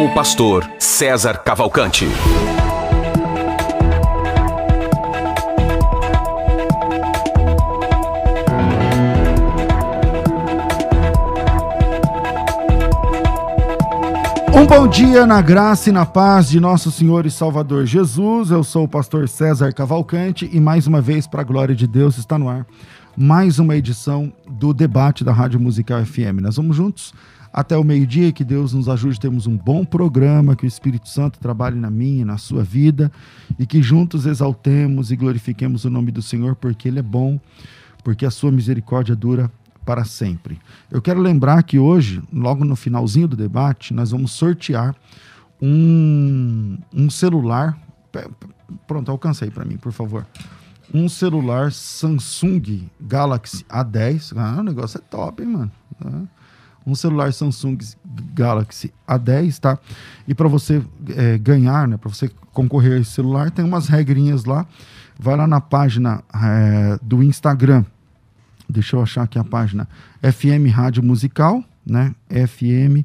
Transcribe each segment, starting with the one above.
Com o pastor César Cavalcante. Um bom dia na graça e na paz de nosso Senhor e Salvador Jesus. Eu sou o pastor César Cavalcante e mais uma vez, para a glória de Deus, está no ar mais uma edição do debate da Rádio Musical FM. Nós vamos juntos até o meio-dia, que Deus nos ajude a termos um bom programa, que o Espírito Santo trabalhe na minha na sua vida e que juntos exaltemos e glorifiquemos o nome do Senhor, porque Ele é bom, porque a sua misericórdia dura para sempre. Eu quero lembrar que hoje, logo no finalzinho do debate, nós vamos sortear um, um celular. Pronto, alcancei para mim, por favor. Um celular Samsung Galaxy A10. Ah, o negócio é top, hein, mano? Um celular Samsung Galaxy A10, tá? E para você é, ganhar, né, para você concorrer a esse celular, tem umas regrinhas lá. Vai lá na página é, do Instagram deixa eu achar aqui a página, FM Rádio Musical, né? FM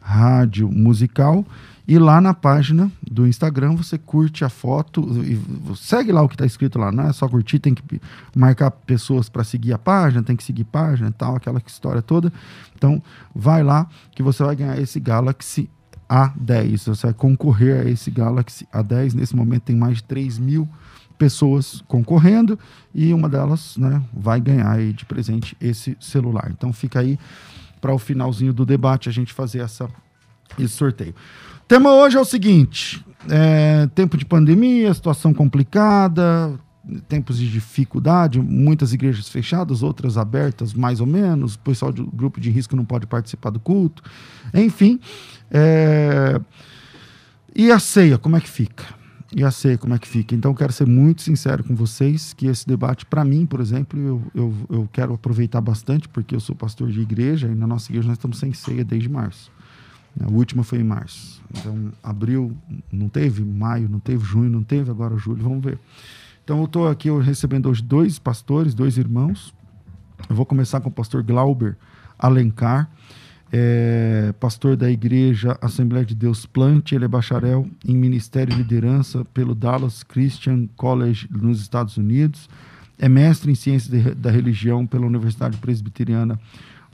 Rádio Musical. E lá na página do Instagram você curte a foto e segue lá o que está escrito lá. Não é só curtir, tem que marcar pessoas para seguir a página, tem que seguir página e tal, aquela história toda. Então, vai lá que você vai ganhar esse Galaxy A10. Você vai concorrer a esse Galaxy A10. Nesse momento tem mais de 3 mil pessoas concorrendo e uma delas né, vai ganhar de presente esse celular. Então fica aí para o finalzinho do debate a gente fazer essa, esse sorteio. O tema hoje é o seguinte: é, tempo de pandemia, situação complicada, tempos de dificuldade, muitas igrejas fechadas, outras abertas, mais ou menos. O pessoal do grupo de risco não pode participar do culto. Enfim. É... E a ceia, como é que fica? e a sei como é que fica. Então, quero ser muito sincero com vocês que esse debate, para mim, por exemplo, eu, eu, eu, quero aproveitar bastante, porque eu sou pastor de igreja e na nossa igreja nós estamos sem ceia desde março. A última foi em março. Então, abril não teve, maio não teve, junho não teve, agora julho, vamos ver. Então, eu estou aqui recebendo hoje dois pastores, dois irmãos. Eu vou começar com o pastor Glauber Alencar é pastor da igreja Assembleia de Deus Plante, ele é bacharel em Ministério e Liderança pelo Dallas Christian College nos Estados Unidos, é mestre em Ciências da Religião pela Universidade Presbiteriana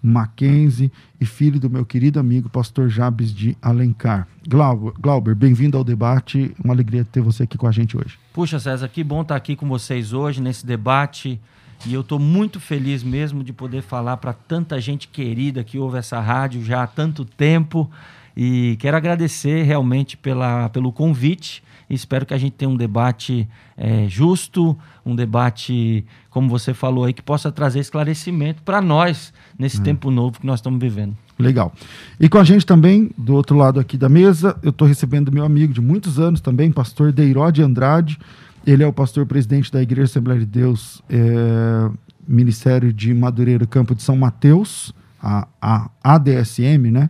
Mackenzie e filho do meu querido amigo pastor Jabes de Alencar. Glauber, Glauber bem-vindo ao debate, uma alegria ter você aqui com a gente hoje. Puxa, César, que bom estar aqui com vocês hoje nesse debate e eu estou muito feliz mesmo de poder falar para tanta gente querida que ouve essa rádio já há tanto tempo. E quero agradecer realmente pela, pelo convite. Espero que a gente tenha um debate é, justo, um debate, como você falou aí, que possa trazer esclarecimento para nós nesse hum. tempo novo que nós estamos vivendo. Legal. E com a gente também, do outro lado aqui da mesa, eu estou recebendo meu amigo de muitos anos também, pastor Deirode Andrade. Ele é o pastor presidente da Igreja Assembleia de Deus, é, Ministério de Madureira, Campo de São Mateus, a, a ADSM, né?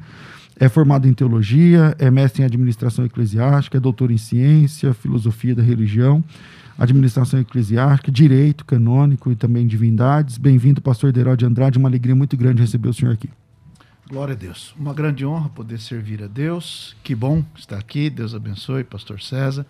É formado em teologia, é mestre em administração eclesiástica, é doutor em ciência, filosofia da religião, administração eclesiástica, direito canônico e também divindades. Bem-vindo, pastor Deró de Andrade. Uma alegria muito grande receber o senhor aqui. Glória a Deus. Uma grande honra poder servir a Deus. Que bom estar aqui. Deus abençoe, pastor César,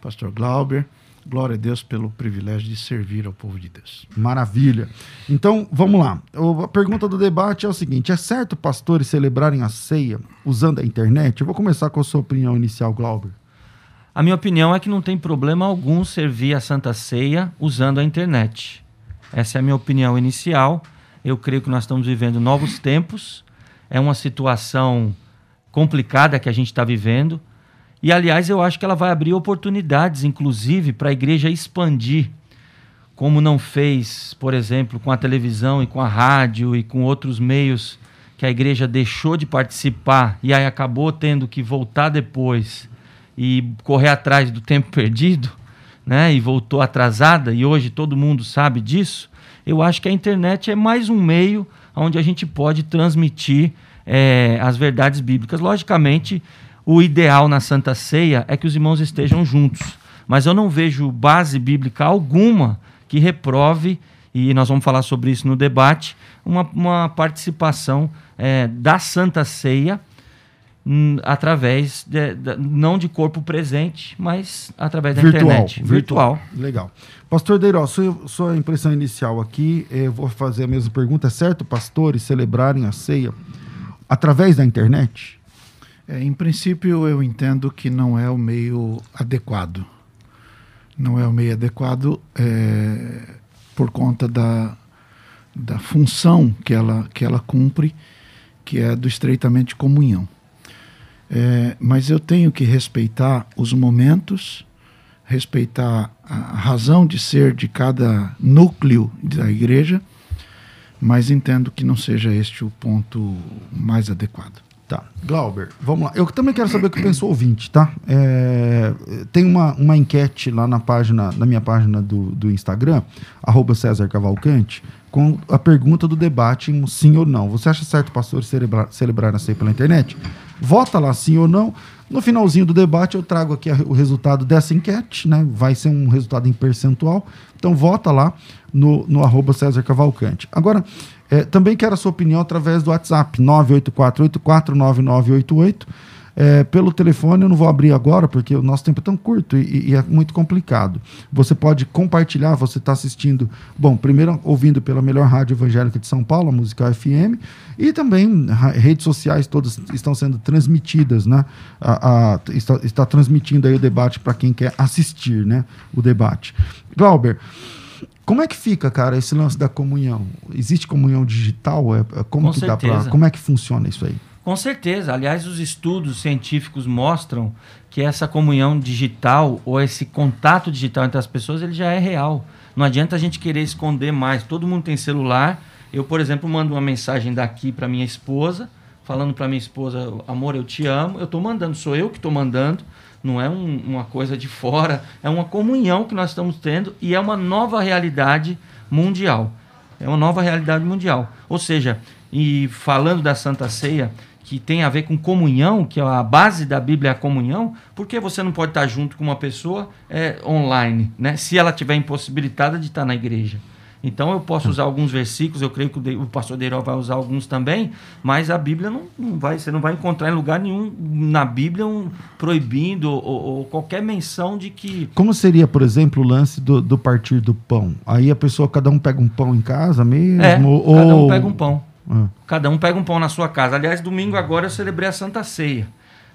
pastor Glauber. Glória a Deus pelo privilégio de servir ao povo de Deus. Maravilha. Então, vamos lá. A pergunta do debate é o seguinte: é certo pastores celebrarem a ceia usando a internet? Eu vou começar com a sua opinião inicial, Glauber. A minha opinião é que não tem problema algum servir a Santa Ceia usando a internet. Essa é a minha opinião inicial. Eu creio que nós estamos vivendo novos tempos. É uma situação complicada que a gente está vivendo e, aliás, eu acho que ela vai abrir oportunidades, inclusive, para a igreja expandir, como não fez, por exemplo, com a televisão e com a rádio e com outros meios que a igreja deixou de participar e aí acabou tendo que voltar depois e correr atrás do tempo perdido, né? E voltou atrasada e hoje todo mundo sabe disso. Eu acho que a internet é mais um meio onde a gente pode transmitir é, as verdades bíblicas. Logicamente, o ideal na Santa Ceia é que os irmãos estejam juntos, mas eu não vejo base bíblica alguma que reprove e nós vamos falar sobre isso no debate, uma, uma participação é, da Santa Ceia hum, através, de, de, não de corpo presente, mas através da virtual, internet. Virtual. virtual. Legal. Pastor Deiró, sua, sua impressão inicial aqui, eu vou fazer a mesma pergunta. É certo pastores celebrarem a ceia através da internet? É, em princípio, eu entendo que não é o meio adequado. Não é o meio adequado é, por conta da, da função que ela, que ela cumpre, que é do estreitamento de comunhão. É, mas eu tenho que respeitar os momentos, respeitar a razão de ser de cada núcleo da igreja, mas entendo que não seja este o ponto mais adequado. Tá. Glauber, vamos lá. Eu também quero saber o que pensou o ouvinte, tá? É, tem uma, uma enquete lá na página, na minha página do, do Instagram, arroba César Cavalcante, com a pergunta do debate sim ou não. Você acha certo, pastor, celebrar, celebrar a ceia pela internet? Vota lá sim ou não. No finalzinho do debate eu trago aqui o resultado dessa enquete, né? Vai ser um resultado em percentual. Então vota lá no, no arroba César Cavalcante. Agora, é, também quero a sua opinião através do WhatsApp 984849988. É, pelo telefone eu não vou abrir agora porque o nosso tempo é tão curto e, e é muito complicado. Você pode compartilhar, você está assistindo, bom, primeiro ouvindo pela melhor rádio evangélica de São Paulo, a Musical FM, e também redes sociais todas estão sendo transmitidas, né? A, a, está, está transmitindo aí o debate para quem quer assistir, né? O debate. Glauber, como é que fica, cara, esse lance da comunhão? Existe comunhão digital? É, é como Com que certeza. dá pra, Como é que funciona isso aí? Com certeza. Aliás, os estudos científicos mostram que essa comunhão digital ou esse contato digital entre as pessoas ele já é real. Não adianta a gente querer esconder mais. Todo mundo tem celular. Eu, por exemplo, mando uma mensagem daqui para minha esposa, falando para minha esposa, amor, eu te amo. Eu estou mandando, sou eu que estou mandando não é um, uma coisa de fora, é uma comunhão que nós estamos tendo e é uma nova realidade mundial. É uma nova realidade mundial. Ou seja, e falando da Santa Ceia, que tem a ver com comunhão, que é a base da Bíblia é a comunhão, por que você não pode estar junto com uma pessoa é, online, né? se ela tiver impossibilitada de estar na igreja? Então eu posso usar alguns versículos, eu creio que o pastor Deiró vai usar alguns também, mas a Bíblia não, não, vai, você não vai encontrar em lugar nenhum na Bíblia um proibindo ou, ou, qualquer menção de que. Como seria, por exemplo, o lance do, do partir do pão? Aí a pessoa, cada um pega um pão em casa mesmo? É, ou... cada um pega um pão. Ah. Cada um pega um pão na sua casa. Aliás, domingo agora eu celebrei a Santa Ceia,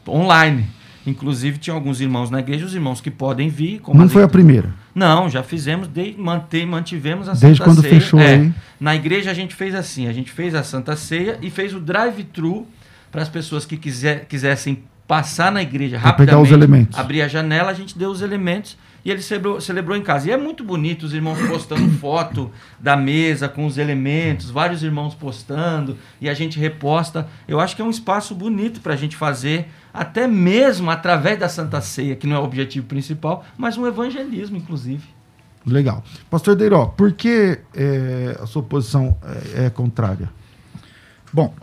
online. Inclusive, tinha alguns irmãos na igreja, os irmãos que podem vir. Não foi a primeira? Não, já fizemos, de, manter, mantivemos a Desde Santa quando Ceia. fechou é, aí? Na igreja a gente fez assim, a gente fez a Santa Ceia e fez o drive-thru para as pessoas que quiser, quisessem passar na igreja pra rapidamente. pegar os elementos. Abrir a janela, a gente deu os elementos e ele celebrou, celebrou em casa. E é muito bonito os irmãos postando foto da mesa com os elementos, vários irmãos postando e a gente reposta. Eu acho que é um espaço bonito para a gente fazer até mesmo através da Santa Ceia, que não é o objetivo principal, mas um evangelismo, inclusive. Legal. Pastor Deiró, por que é, a sua posição é, é, contrária? Bom,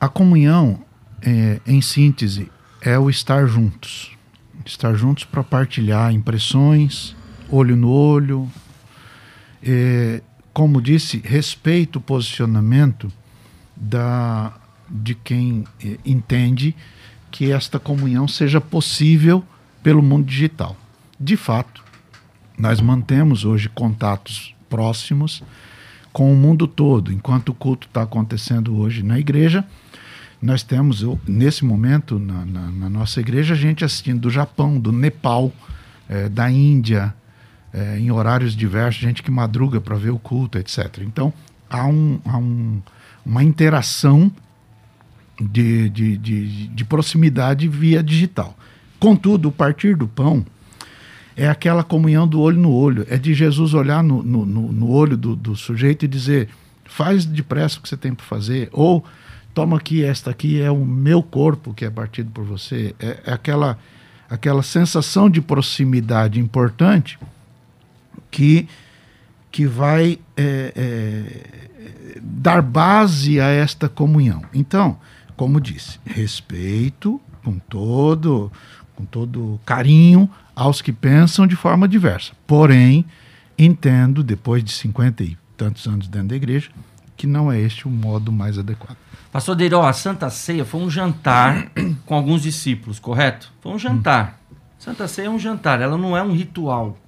a comunhão, é, em síntese, é o estar juntos. Estar juntos para partilhar impressões, olho no olho. É, como disse, respeito o posicionamento da, de quem eh, entende que esta comunhão seja possível pelo mundo digital. De fato, nós mantemos hoje contatos próximos com o mundo todo. Enquanto o culto está acontecendo hoje na igreja, nós temos, nesse momento, na, na, na, nossa igreja, gente assistindo do Japão, do Nepal, é, da Índia, é, em horários diversos, gente que madruga para ver o culto, etc. Então, há, um, há um, uma interação de, de, de, de proximidade via digital. Contudo, o partir do pão é aquela comunhão do olho no olho, é de Jesus olhar no, no, no olho do, do, sujeito e dizer: Faz depressa o que você tem para fazer. Ou toma aqui, esta aqui é o meu corpo que é partido por você. É, é aquela, aquela sensação de proximidade importante que, que vai é, é, dar base a esta comunhão. Então, como disse, respeito com todo, com todo carinho aos que pensam de forma diversa. Porém, entendo, depois de 50 e tantos anos dentro da igreja, que não é este o modo mais adequado. Pastor Deiró, a Santa Ceia foi um jantar com alguns discípulos, correto? Foi um jantar. Santa Ceia é um jantar, ela não é um ritual.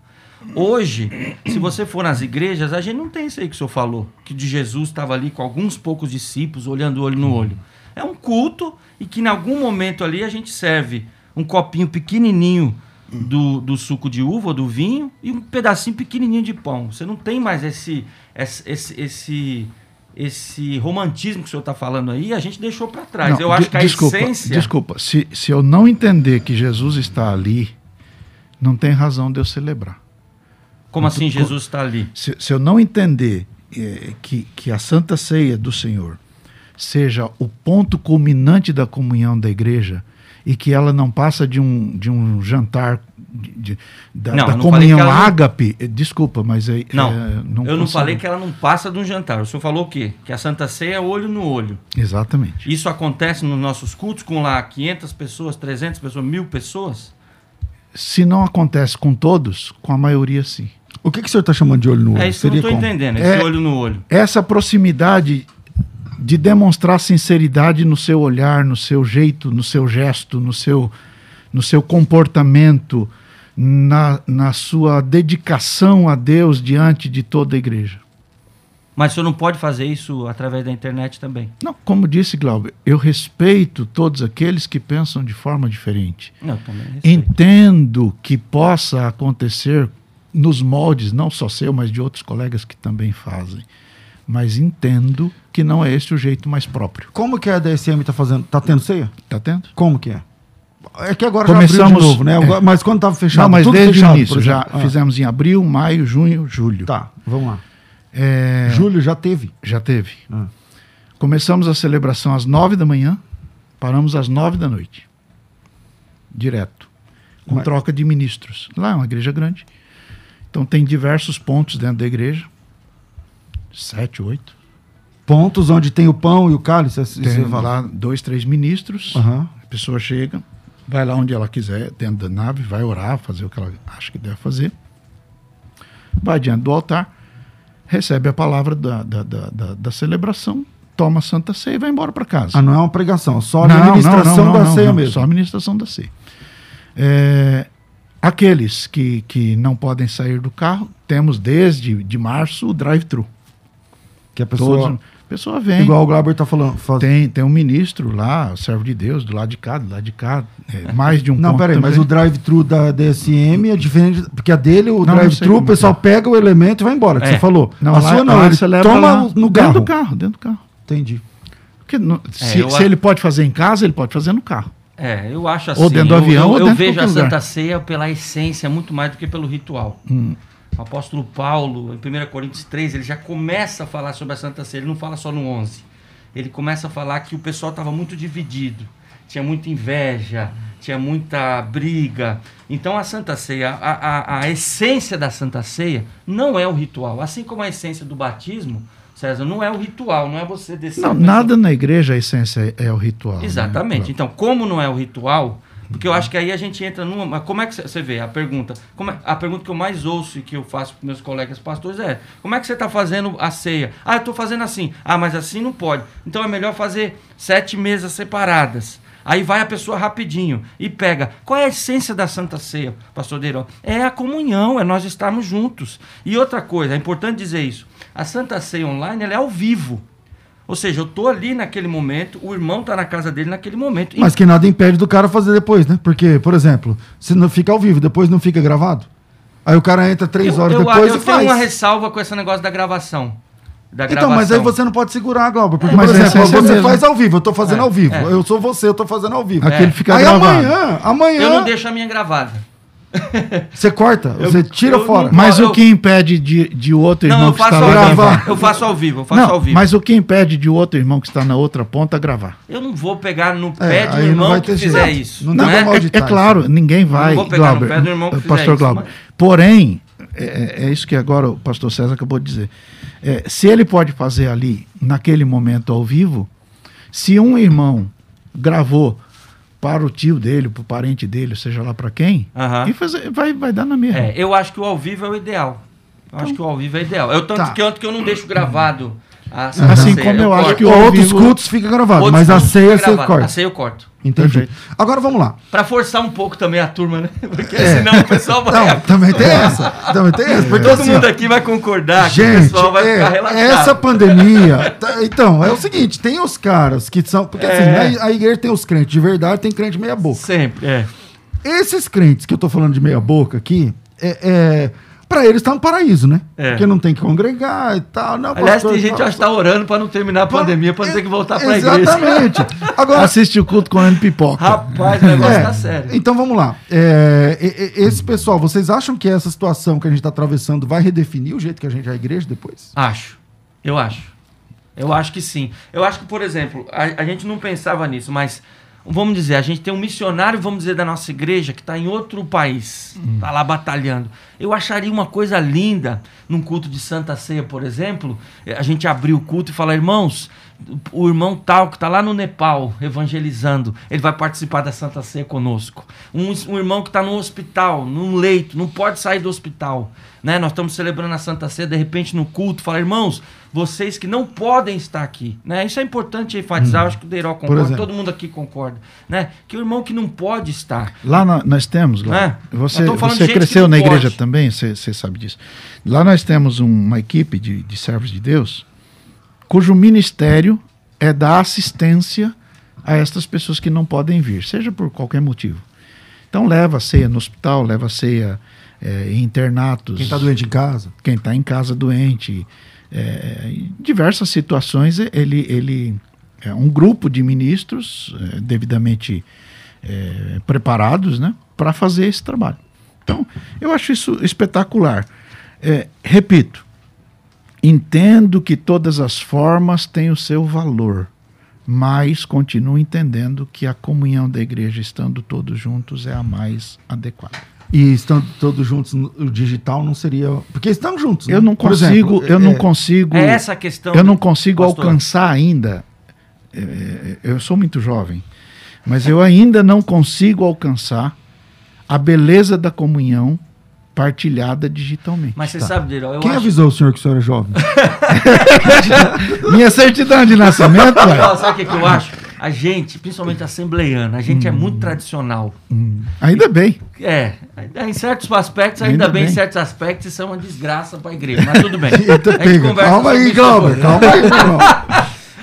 Hoje, se você for nas igrejas, a gente não tem isso aí que o senhor falou, que de Jesus estava ali com alguns poucos discípulos, olhando olho no olho. É um culto e que em algum momento ali a gente serve um copinho pequenininho do, do suco de uva, do vinho, e um pedacinho pequenininho de pão. Você não tem mais esse, esse, esse, esse, esse romantismo que o senhor está falando aí, a gente deixou para trás. Não, eu acho que a desculpa, essência... Desculpa, se, se eu não entender que Jesus está ali, não tem razão de eu celebrar. Como assim Jesus está ali? Se, se eu não entender eh, que, que a Santa Ceia do Senhor seja o ponto culminante da comunhão da igreja e que ela não passa de um, de um jantar de- de- da, Não, da não comunhão não- ágape, eh, desculpa, mas aí Não, eh, eu não consigo. falei que ela não passa de um jantar. O senhor falou o quê? Que a Santa Ceia é olho no olho. Exatamente. Isso acontece nos nossos cultos com lá 500 pessoas, 300 pessoas, mil pessoas? Se não acontece com todos, com a maioria sim. O que, que o senhor está chamando de olho no olho? É isso que eu não estou entendendo, esse É- olho no olho. essa proximidade de demonstrar sinceridade no seu olhar, no seu jeito, no seu gesto, no seu, no seu comportamento, na, na sua dedicação a Deus diante de toda a igreja. Mas o senhor não pode fazer isso através da internet também. Não, como disse Glauber, eu respeito todos aqueles que pensam de forma diferente. Não, também respeito. Entendo que possa acontecer nos moldes, não só seu, mas de outros colegas que também fazem. Mas entendo que não é esse o jeito mais próprio. Como que a DSM está fazendo? Tá tendo ceia? Tá tendo? Como que é? É que agora já abriu Começamos- de novo, né? é. Mas quando estava fechado, Não, mas tudo desde fechado, o início, já. Ah, fizemos em abril, maio, junho, julho. Tá, vamos lá. É, Júlio já teve. Já teve. Ah. Começamos a celebração às nove da manhã, paramos às nove da noite. Direto. Com Mas- troca de ministros. Lá é uma igreja grande. Então tem diversos pontos dentro da igreja. Sete, oito. Pontos onde tem o pão e o cálice. assim, Tem você fala. lá dois, três ministros. Aham. A pessoa chega, vai lá onde ela quiser, dentro da nave, vai orar, fazer o que ela acha que deve fazer. Vai diante do altar, recebe a palavra da, da, da, da- da celebração, toma a Santa Ceia e vai embora para casa. Ah, não é uma pregação, só a Não, administração não, não, da ceia mesmo. Só a administração da ceia. É, aqueles que, que não podem sair do carro, temos desde de março o drive-thru. Que a pessoa, Todos- A pessoa vem. igual o Glauber está falando. faz- Tem, tem um ministro lá, o servo de Deus, do lado de cá, do lado de cá. é, mais de um Não, peraí, mas o drive-thru da DSM é diferente, porque a dele, o drive-thru, o pessoal que pega o elemento e vai embora, que É. você falou. Não, a lá, sua não, lá ele você leva toma lá, no dentro carro. do carro, dentro do carro. Entendi. Porque se, eu se a- ele pode fazer em casa, ele pode fazer no carro. É, eu acho assim. Ou dentro do eu- avião, eu, ou eu dentro de vejo a Santa lugar. Ceia pela essência muito mais do que pelo ritual. Hum. O apóstolo Paulo, em 1 Coríntios 3, ele já começa a falar sobre a Santa Ceia. Ele não fala só no 11. Ele começa a falar que o pessoal estava muito dividido. Tinha muita inveja, tinha muita briga. Então a Santa Ceia, a, a, a essência da Santa Ceia não é o ritual. Assim como a essência do batismo, César, não é o ritual, não é você descer. Não, nada na igreja a essência é, é o ritual. né? Exatamente. Então, como não é o ritual, porque eu acho que aí a gente entra numa. Como é que você vê? A pergunta. É- a pergunta que eu mais ouço e que eu faço para meus colegas pastores é: como é que você está fazendo a ceia? Ah, eu estou fazendo assim. Ah, mas assim não pode. Então é melhor fazer sete mesas separadas. Aí vai a pessoa rapidinho e pega. Qual é a essência da Santa Ceia, pastor Deirão? É a comunhão, é nós estarmos juntos. E outra coisa, é importante dizer isso. A Santa Ceia online ela é ao vivo. Ou seja, eu tô ali naquele momento, o irmão tá na casa dele naquele momento. Mas que nada impede do cara fazer depois, né? Porque, por exemplo, se não fica ao vivo, depois não fica gravado. Aí o cara entra três eu, horas eu, depois eu e tenho faz. uma ressalva com esse negócio da gravação. Da Então, gravação. mas aí você não pode segurar, Glauber. Porque, É, por mas exemplo, é você mesma. faz ao vivo, eu tô É, é. Você, É. não corta, Eu- você tira eu fora. não- Mas eu- o que impede de, de outro Não, irmão que está lá gravar? eu faço ao vivo. Eu faço Não, ao vivo. mas o que impede de outro irmão que está na outra ponta gravar? Eu não vou pegar no É, pé de um não irmão vai que fizer jeito. isso. Não Não, dá é? É, é claro, ninguém vai, vou pegar no Glauber, pé do irmão que fizer pastor isso, Glauber. mas- Porém, é, é isso que agora o pastor César acabou de dizer. É, se ele pode fazer ali, naquele momento ao vivo, se um irmão gravou para o tio dele, para o parente dele, seja lá para quem, Aham. e fazer, vai, vai dar na mesma. É, eu acho que o ao vivo é o ideal. Eu acho que o ao vivo é ideal. Eu tanto Tá. que, tanto que eu não deixo gravado a Assim como eu acho corto. que o- Outros vivo- cultos fica gravado, Outros mas a ceia você corta. A ceia eu corto. Entendi. Perfeito. Agora vamos lá. Pra forçar um pouco também a turma, né? Porque senão o pessoal vai. Não, também tem essa. Também tem essa. Porque Todo assim, mundo ó, aqui vai concordar que o Gente, pessoal vai é, ficar relaxado. essa pandemia. tá- então, é o seguinte: tem os caras que são. Porque assim, É. a, a igreja tem os crentes de verdade, tem crente meia boca. Sempre, é. Esses crentes que eu tô falando de meia boca aqui, é, é, para eles tá no paraíso, né? É. Porque não tem que congregar e tal. Não, Aliás, pastor, tem gente que está orando pra não terminar a pandemia, pra não ter que voltar pra igreja. Exatamente. Agora, Assiste o culto comendo pipoca. Rapaz, o negócio É, tá sério. Então vamos lá. É, esse pessoal, vocês acham que essa situação que a gente está atravessando vai redefinir o jeito que a gente é a igreja depois? Acho. Eu acho. Eu acho que sim. Eu acho que, por exemplo, a, a gente não pensava nisso, mas vamos dizer, a gente tem um missionário, vamos dizer, da nossa igreja que está em outro país, está lá batalhando. Eu acharia uma coisa linda num culto de Santa Ceia, por exemplo, a gente abrir o culto e falar, irmãos, o irmão tal que está lá no Nepal evangelizando, ele vai participar da Santa Ceia conosco. Um, um irmão que está no hospital, num leito, não pode sair do hospital. Né? Nós estamos celebrando a Santa Ceia, de repente no culto, falar, irmãos, vocês que não podem estar aqui. Né? Isso é importante enfatizar, eu acho que o Deiró concorda, exemplo. todo mundo aqui concorda. Né? Que o irmão que não pode estar. Lá na- nós temos, Glauber, É. você, você cresceu na igreja pode. também, você você sabe disso. Lá nós temos um- uma equipe de, de servos de Deus, cujo ministério é dar assistência a estas pessoas que não podem vir, seja por qualquer motivo. Então leva a ceia no hospital, leva a ceia eh, em internatos. Quem está doente em casa? quem está em casa doente, é, em diversas situações, ele, ele é um grupo de ministros é, devidamente é, preparados né, para fazer esse trabalho. Então, eu acho isso espetacular. É, repito, entendo que todas as formas têm o seu valor, mas continuo entendendo que a comunhão da igreja, estando todos juntos, é a mais adequada. E estando todos juntos, no- o digital não seria. Porque estão juntos. né? Eu não consigo, exemplo, eu não é- consigo. É essa a questão. Eu não consigo pastor. alcançar ainda. é, é, Eu sou muito jovem, mas eu ainda não consigo alcançar a beleza da comunhão partilhada digitalmente. Mas você sabe, Deiró, eu Quem acho... avisou o senhor que o senhor é jovem? Minha certidão de nascimento, Não, sabe o que, que eu acho? A gente, principalmente assembleiana, a gente é Hum. muito tradicional. ainda bem. É, em certos aspectos, ainda, Ainda bem, em certos aspectos, isso é uma desgraça para a igreja, mas tudo bem. Eita, A gente pega. conversa Calma aí, Glauber. Calma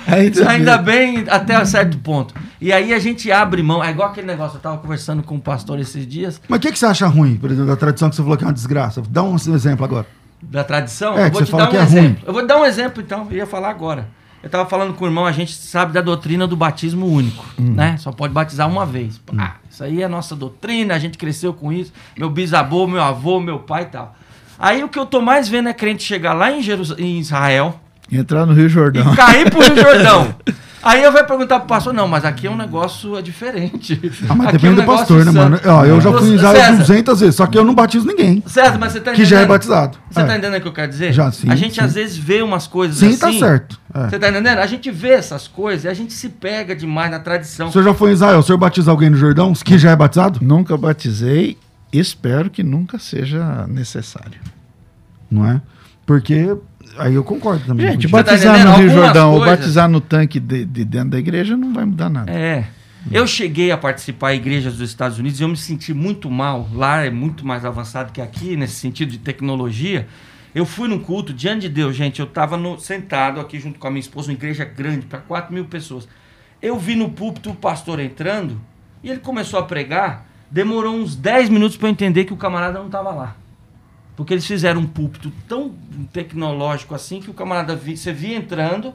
aí. Isso ainda bem até um certo ponto. E aí a gente abre mão, é igual aquele negócio, eu tava conversando com o pastor esses dias, Mas o que, que você acha ruim, por exemplo, da tradição que você falou que é uma desgraça? Dá um exemplo agora. da tradição, É, eu vou você te dar um que é exemplo. ruim. Eu vou dar um exemplo então, eu ia falar agora. Eu tava falando com o irmão, a gente sabe da doutrina do batismo único, Hum. né? Só pode batizar uma vez. Ah, isso aí é a nossa doutrina, a gente cresceu com isso. Meu bisavô, meu avô, meu pai e tal. Aí o que eu tô mais vendo é crente chegar lá em, Jerus... em Israel Entrar no Rio Jordão. e cair pro Rio Jordão. Aí eu vou perguntar pro pastor, não, mas aqui é um negócio é diferente. Ah, mas Aqui é depende um do negócio pastor, né, mano? Ó, eu já fui em Israel César, 200 vezes, só que eu não batizo ninguém. César, mas você tá Que entendendo? já é batizado. Você É. tá entendendo o que eu quero dizer? Já, sim, A gente sim. às vezes vê umas coisas Sim, assim. tá certo. É. Você tá entendendo? A gente vê essas coisas e a gente se pega demais na tradição. O senhor já foi em Israel? O senhor batiza alguém no Jordão? Que já é batizado? Nunca batizei, espero que nunca seja necessário. Não é? Porque aí eu concordo também. Gente, contigo. tá batizar entendendo? no Rio Algumas Jordão ou coisas- batizar no tanque de, de dentro da igreja não vai mudar nada. É. Eu cheguei a participar em igrejas dos Estados Unidos e eu me senti muito mal. Lá é muito mais avançado que aqui, nesse sentido de tecnologia. Eu fui num culto, diante de Deus, gente. Eu estava sentado aqui junto com a minha esposa, uma igreja grande, para 4 mil pessoas. Eu vi no púlpito o pastor entrando e ele começou a pregar. Demorou uns 10 minutos para eu entender que o camarada não estava lá. Porque eles fizeram um púlpito tão tecnológico assim que o camarada vi, você via entrando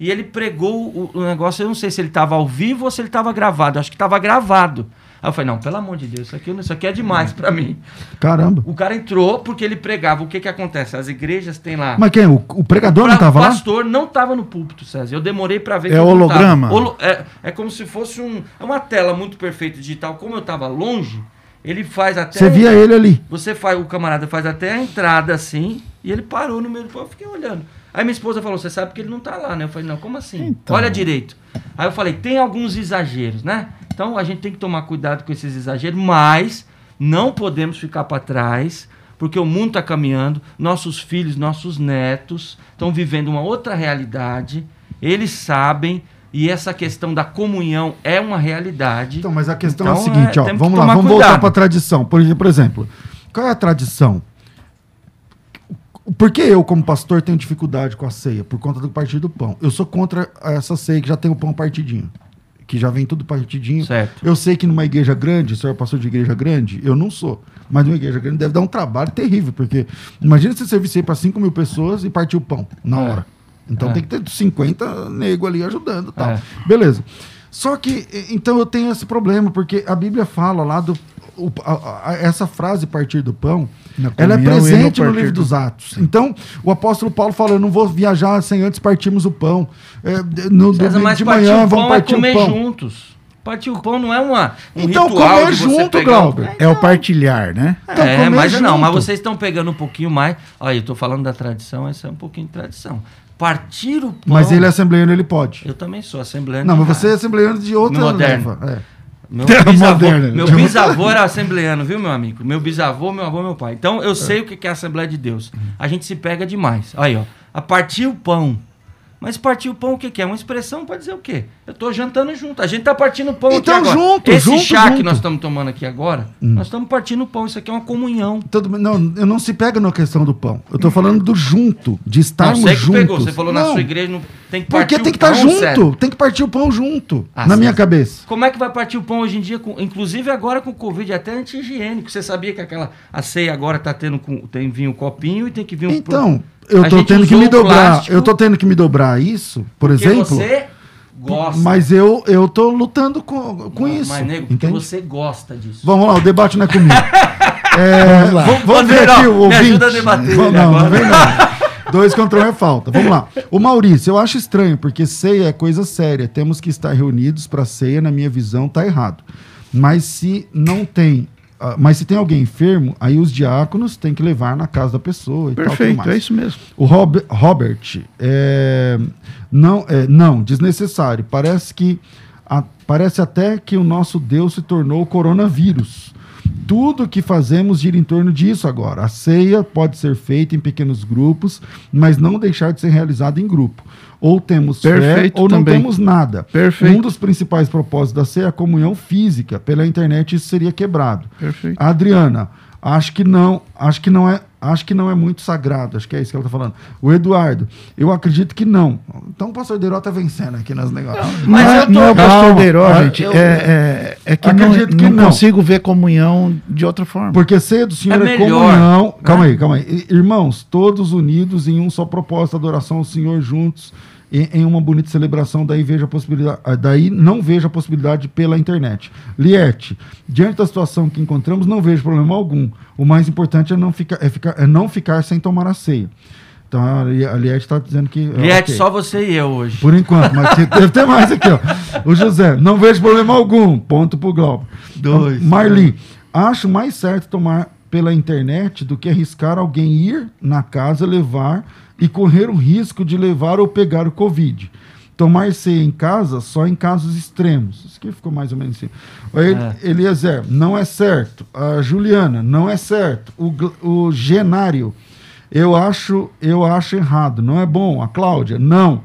e ele pregou o, o negócio. Eu não sei se ele estava ao vivo ou se ele estava gravado. Acho que estava gravado. Aí eu falei, não, pelo amor de Deus, isso aqui, isso aqui é demais pra mim. Caramba. O cara entrou porque ele pregava. O que que acontece? As igrejas têm lá... Mas quem? O, o pregador não Pra- tava o lá? pastor não tava no púlpito, César. Eu demorei pra ver É que não holograma? Holo- é, é como se fosse um, é uma tela muito perfeita digital. Como eu tava longe, ele faz até. Você via ele ali. Você faz, o camarada faz até a entrada assim, e ele parou no meio do povo, eu fiquei olhando. Aí minha esposa falou: Você sabe que ele não tá lá, né? Eu falei: Não, como assim? Então. Olha direito. Aí eu falei: Tem alguns exageros, né? Então a gente tem que tomar cuidado com esses exageros, mas não podemos ficar para trás, porque o mundo está caminhando, nossos filhos, nossos netos estão vivendo uma outra realidade, eles sabem. E essa questão da comunhão é uma realidade. Então, mas a questão Então, é a seguinte, é, ó. Vamos lá, vamos voltar cuidado. para a tradição. Por, exemplo, qual é a tradição? Por que eu, como pastor, tenho dificuldade com a ceia? Por conta do partir do pão. Eu sou contra essa ceia que já tem o pão partidinho. Que já vem tudo partidinho. Certo. Eu sei que numa igreja grande, o senhor é pastor de igreja grande, eu não sou. Mas numa igreja grande deve dar um trabalho terrível, porque imagina você servir para 5 mil pessoas e partir o pão na É. hora. Então É. tem que ter 50 nego ali ajudando e tal. É. Beleza. Só que, então eu tenho esse problema, porque a Bíblia fala lá do. o- a- a- essa frase partir do pão, ela é no presente no, partir livro do- dos Atos. Então, o apóstolo Paulo fala: Eu não vou viajar sem antes partirmos o pão. É, no de partir manhã vamos é partir o comer pão. juntos. Partir o pão não é uma, um Então, ritual comer de você junto, pegar Glauber. Um... É o partilhar, né? Então, é, comer mas não, mas junto. vocês estão pegando um pouquinho mais. Olha, eu tô falando da tradição, essa é um pouquinho de tradição. Partir o pão. Mas ele é assembleano, ele pode. Eu também sou assembleano. Não, mas você é rádio. assembleano de outra Moderno. leva. É. Meu bisavô, Moderno. meu bisavô era assembleano, viu, meu amigo? Meu bisavô, meu avô, meu pai. Então eu sei o que que é a Assembleia de Deus. A gente se pega demais. Aí, ó. A partir o pão. Mas partir o pão o que, que é? Uma expressão para dizer o quê? Eu tô jantando junto. A gente tá partindo pão Então, aqui agora. junto, Esse junto, chá que junto. nós estamos tomando aqui agora, nós estamos partindo pão. Isso aqui é uma comunhão. Bem. Não, eu não se pega na questão do pão. Eu tô falando do junto, de Não, estarmos você que juntos. pegou. Você falou na Não, sua igreja não tem que Porque tem que estar pão, junto. sério. Tem que partir o pão junto. Ah, na sim. minha cabeça. Como é que vai partir o pão hoje em dia, com- inclusive agora com o Covid, até anti-higiênico. Você sabia que aquela a ceia agora tá tendo com, tem vir um copinho e tem que vir um Então, eu tô tendo que me dobrar. plástico. Eu tô tendo que me dobrar isso, por exemplo. você gosta. Mas eu, eu tô lutando com, com isso. Mas nego, porque entende? você gosta disso. Vamos lá, o debate não é comigo. É, Vamos lá. Vamos, vamos ver aqui o me ouvinte. ajuda a debater não, não agora. vem não. Dois contra um é falta. Vamos lá. O Maurício, eu acho estranho, porque ceia é coisa séria. Temos que estar reunidos para ceia, na minha visão, tá errado. Mas se não tem. ah, mas se tem alguém enfermo, aí os diáconos têm que levar na casa da pessoa e tal. Perfeito, mais. é isso mesmo. O Rob- Robert, é, não, é, não, desnecessário. Parece que a- parece até que o nosso Deus se tornou o coronavírus. Tudo que fazemos gira em torno disso agora. A ceia pode ser feita em pequenos grupos, mas não deixar de ser realizada em grupo. Ou temos fé Perfeito ou não também. temos nada. Perfeito. Um dos principais propósitos da ceia é a comunhão física. Pela internet isso seria quebrado. Perfeito. Adriana, acho que não, acho que não é, acho que não é muito sagrado, acho que é isso que ela está falando. O Eduardo, eu acredito que não. Então o pastor Deiró tá vencendo aqui nas negócios. Mas não, é- eu tô- não é o pastor Deiró, ah, gente. eu- é, é, que não, Acredito que não não. consigo ver comunhão de outra forma. Porque ceia do Senhor É é, melhor, comunhão. né? Calma aí, calma aí. Irmãos, todos unidos em um só propósito, adoração ao Senhor juntos em, em uma bonita celebração, daí vejo a possibilidade, ah, daí não vejo a possibilidade pela internet. Liette, diante da situação que encontramos, não vejo problema algum. O mais importante é não ficar, é ficar, é não ficar sem tomar a ceia. Então Liette está dizendo que. Liette, ok. só você e eu hoje. Por enquanto, mas deve ter mais aqui, ó. O José, não vejo problema algum. Ponto pro Glauber. Dois. Marli, acho mais certo tomar pela internet do que arriscar alguém ir na casa, levar e correr o risco de levar ou pegar o Covid. Tomar ceia em casa só em casos extremos. Isso aqui ficou mais ou menos assim. O El- É. Eliezer, não é certo. A Juliana, não é certo. O, o Genário, eu acho, eu acho errado. Não é bom. A Cláudia, não.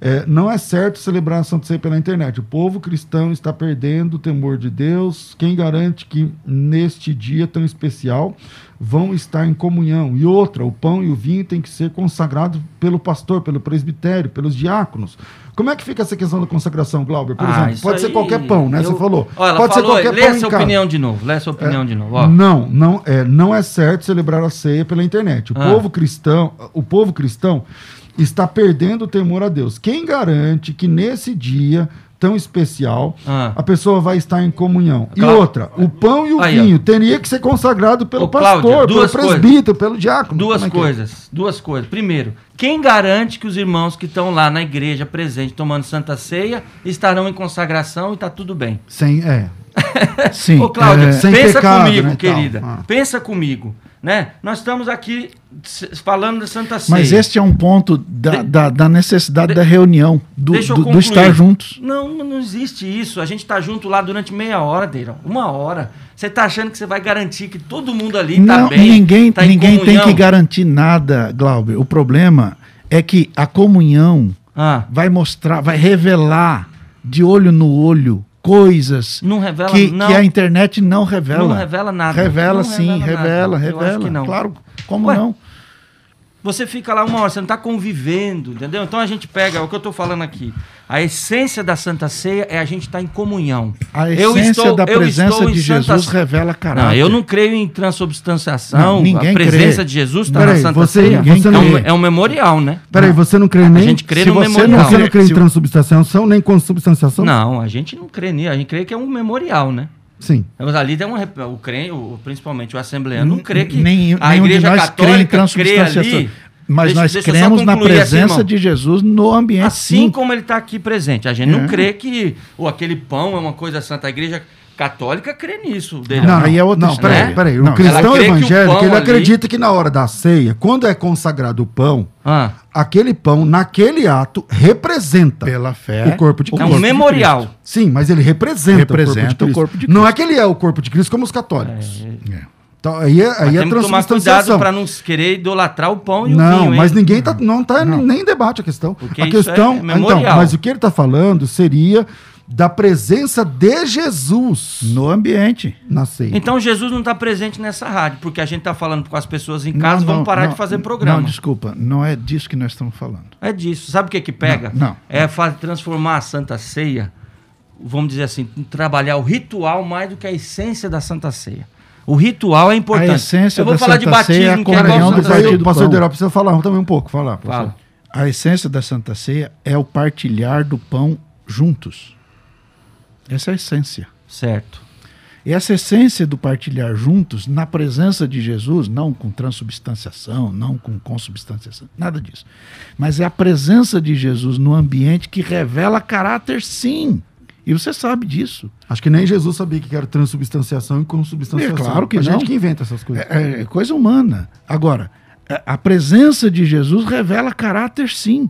É, não é certo celebrar a Santa Ceia pela internet. O povo cristão está perdendo o temor de Deus. Quem garante que neste dia tão especial vão estar em comunhão? E outra, o pão e o vinho têm que ser consagrados pelo pastor, pelo presbitério, pelos diáconos. Como é que fica essa questão da consagração, Glauber? Por Ah, exemplo, pode ser qualquer pão, né? eu- Você falou. Pode falou, ser qualquer lê pão em casa. opinião de novo, lê essa opinião de novo. Ó. Não, não é, não é certo celebrar a ceia pela internet. O Ah. povo cristão, o povo cristão está perdendo o temor a Deus. Quem garante que nesse dia tão especial, Ah. a pessoa vai estar em comunhão. E outra, o pão e o Aí, ó. vinho teria que ser consagrado pelo Ô, Cláudia, pastor, pelo duas coisas. presbítero, pelo diácono. Duas é é? coisas, duas coisas. Primeiro, quem garante que os irmãos que estão lá na igreja presente tomando Santa Ceia estarão em consagração e está tudo bem? Sem, é. Sim. Ô, Cláudia, é, pensa pecado, comigo, né, tal. querida. Ah. Pensa comigo, né? Nós estamos aqui falando da Santa Ceia. mas este é um ponto da, De- da, da necessidade de- da reunião, do, Deixa eu do, do estar juntos. Não, não existe isso. A gente tá junto lá durante meia hora, Deirão. Uma hora. Você tá achando que você vai garantir que todo mundo ali tá Não, bem? ninguém, tá ninguém tem que garantir nada, Glauber. O problema é que a comunhão Ah, vai mostrar, vai revelar de olho no olho coisas não revela, que, que a internet não revela. Não revela nada. Revela Não sim, revela revela, revela. que não. Claro, como Ué, não? Você fica lá uma hora, você não está convivendo, entendeu? Então a gente pega, é o que eu estou falando aqui. A essência da Santa Ceia é a gente estar em comunhão. A Eu essência estou- da presença de Santa- Jesus revela caráter. Não, eu não creio em transubstanciação. Não, ninguém a presença crê. de Jesus está na Santa você- Ceia. você é, um, é um memorial, né? Peraí, você não crê nem. gente crê se no você memorial. Não, você não crê em transubstanciação, nem consubstanciação? Não, a gente não crê nisso. A gente crê que é um memorial, né? Sim. Mas ali tem um, o crê, o, principalmente o assembleano, não crê que Nem- a nenhum de igreja nós crê em católica crê transubstanciação. ali. Mas Deixa- nós deixa cremos na assim, presença irmão. de Jesus no ambiente. Assim sim. como ele está aqui presente. A gente É. não crê que ou aquele pão é uma coisa santa. A igreja católica crê nisso. Dele. Não, aí é outra não, história. peraí, peraí. O Não, cristão crê o evangélico, pão ele ali- acredita que na hora da ceia, quando é consagrado o pão, Ah, aquele pão, naquele ato, representa Pela fé. o corpo de é Cristo. um de memorial. Sim, mas ele representa, Representa o o corpo corpo de Cristo. Não é que ele é o corpo de Cristo como os católicos. É. Então, aí é, Mas aí é temos que tomar cuidado para não querer idolatrar o pão e o Não, vinho. hein? mas ninguém tá, não está nem em debate a questão. Porque a isso questão, é memorial. então, mas o que ele está falando seria da presença de Jesus No ambiente. na ceia. Então Jesus não está presente nessa rádio, porque a gente está falando com as pessoas em casa, Não, vamos não, parar não, de fazer programa. Não, desculpa. Não é disso que nós estamos falando. É disso. Sabe o que que pega? Não, não. É transformar a Santa Ceia, vamos dizer assim, trabalhar o ritual mais do que a essência da Santa Ceia. O ritual é importante. A essência Eu vou da falar de Santa Ceia é a batismo, que é igual do Santa partido pastor. Deró precisa falar também um pouco. Falar, pastor. Fala. A essência da Santa Ceia é o partilhar do pão juntos. Essa é a essência. Certo. E essa essência do partilhar juntos, na presença de Jesus, não com transubstanciação, não com consubstanciação, nada disso. Mas é a presença de Jesus no ambiente que revela caráter, sim. E você sabe disso. Acho que nem Jesus sabia que era transubstanciação e consubstanciação. É claro que a não. gente que inventa essas coisas. É, é coisa humana. Agora, é, a presença de Jesus revela caráter, sim.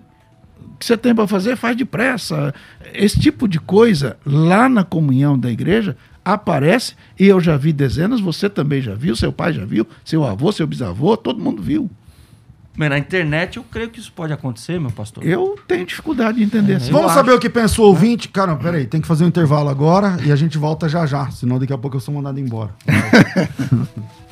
O que você tem para fazer, faz depressa. Esse tipo de coisa, lá na comunhão da igreja, aparece, e eu já vi dezenas, você também já viu, seu pai já viu, seu avô, seu bisavô, todo mundo viu. Mas na internet eu creio que isso pode acontecer, meu pastor. Eu tenho dificuldade de entender. assim. Vamos eu saber acho. o que pensa o ouvinte? Cara, peraí, tem que fazer um intervalo agora e a gente volta já já, senão daqui a pouco eu sou mandado embora.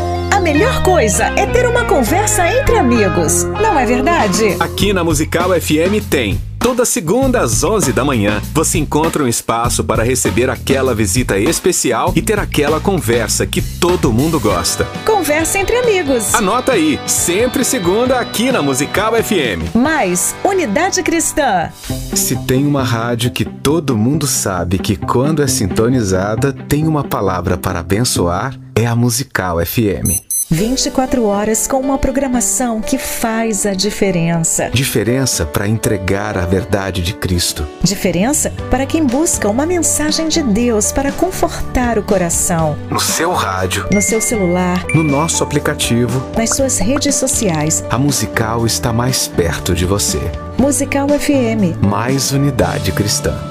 A melhor coisa é ter uma conversa entre amigos, não é verdade? Aqui na Musical FM tem. Toda segunda às 11 da manhã, você encontra um espaço para receber aquela visita especial e ter aquela conversa que todo mundo gosta. Conversa entre amigos. Anota aí, sempre segunda aqui na Musical FM. Mais unidade cristã. Se tem uma rádio que todo mundo sabe que quando é sintonizada tem uma palavra para abençoar, é a Musical FM. 24 horas com uma programação que faz a diferença. Diferença para entregar a verdade de Cristo. Diferença para quem busca uma mensagem de Deus para confortar o coração. No seu rádio, No seu celular, no nosso aplicativo, nas suas redes sociais. a Musical está mais perto de você. Musical FM. Mais unidade cristã.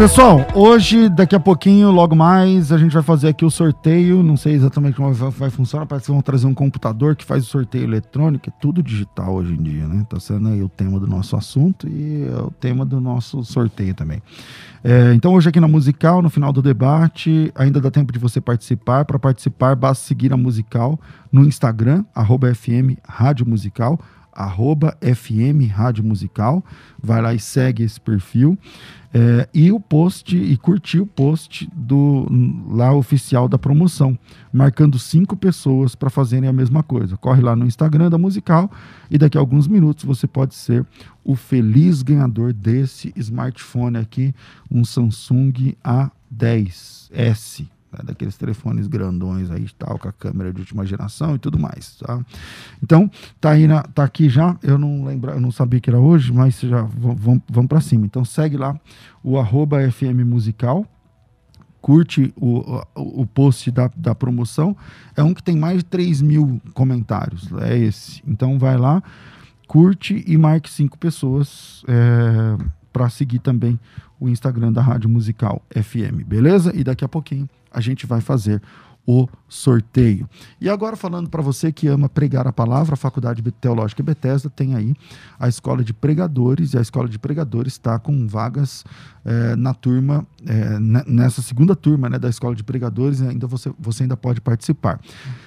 Pessoal, hoje, daqui a pouquinho, logo mais, a gente vai fazer aqui o sorteio. Não sei exatamente como vai, funcionar. Parece que vão trazer um computador que faz o sorteio eletrônico. É tudo digital hoje em dia, né? Tá sendo aí o tema do nosso assunto e é o tema do nosso sorteio também. É, então, hoje aqui na Musical, no final do debate, ainda dá tempo de você participar. Para participar, basta seguir a Musical no Instagram, arroba FM Rádio Musical, arroba FM Rádio Musical. Vai lá e segue esse perfil. É, e o post, e curtir o post do lá oficial da promoção, marcando cinco pessoas para fazerem a mesma coisa. Corre lá no Instagram da Musical e daqui a alguns minutos você pode ser o feliz ganhador desse smartphone aqui, um Samsung A10S né, daqueles telefones grandões aí tal, com a câmera de última geração e tudo mais, tá? Então, tá aí na, tá aqui já, eu não lembro, eu não sabia que era hoje, mas já vamos, vamos para cima. Então segue lá o arroba FM Musical, curte o, o, o post da, da promoção, é um que tem mais de 3 mil comentários, é esse. Então vai lá, curte e marque cinco pessoas é, para seguir também o Instagram da Rádio Musical FM, beleza? E daqui a pouquinho a gente vai fazer o sorteio. E agora falando para você que ama pregar a palavra, a Faculdade Teológica Bethesda tem aí a Escola de Pregadores, e a Escola de Pregadores está com vagas é, na turma, é, nessa segunda turma né, da Escola de Pregadores, ainda você, você ainda pode participar.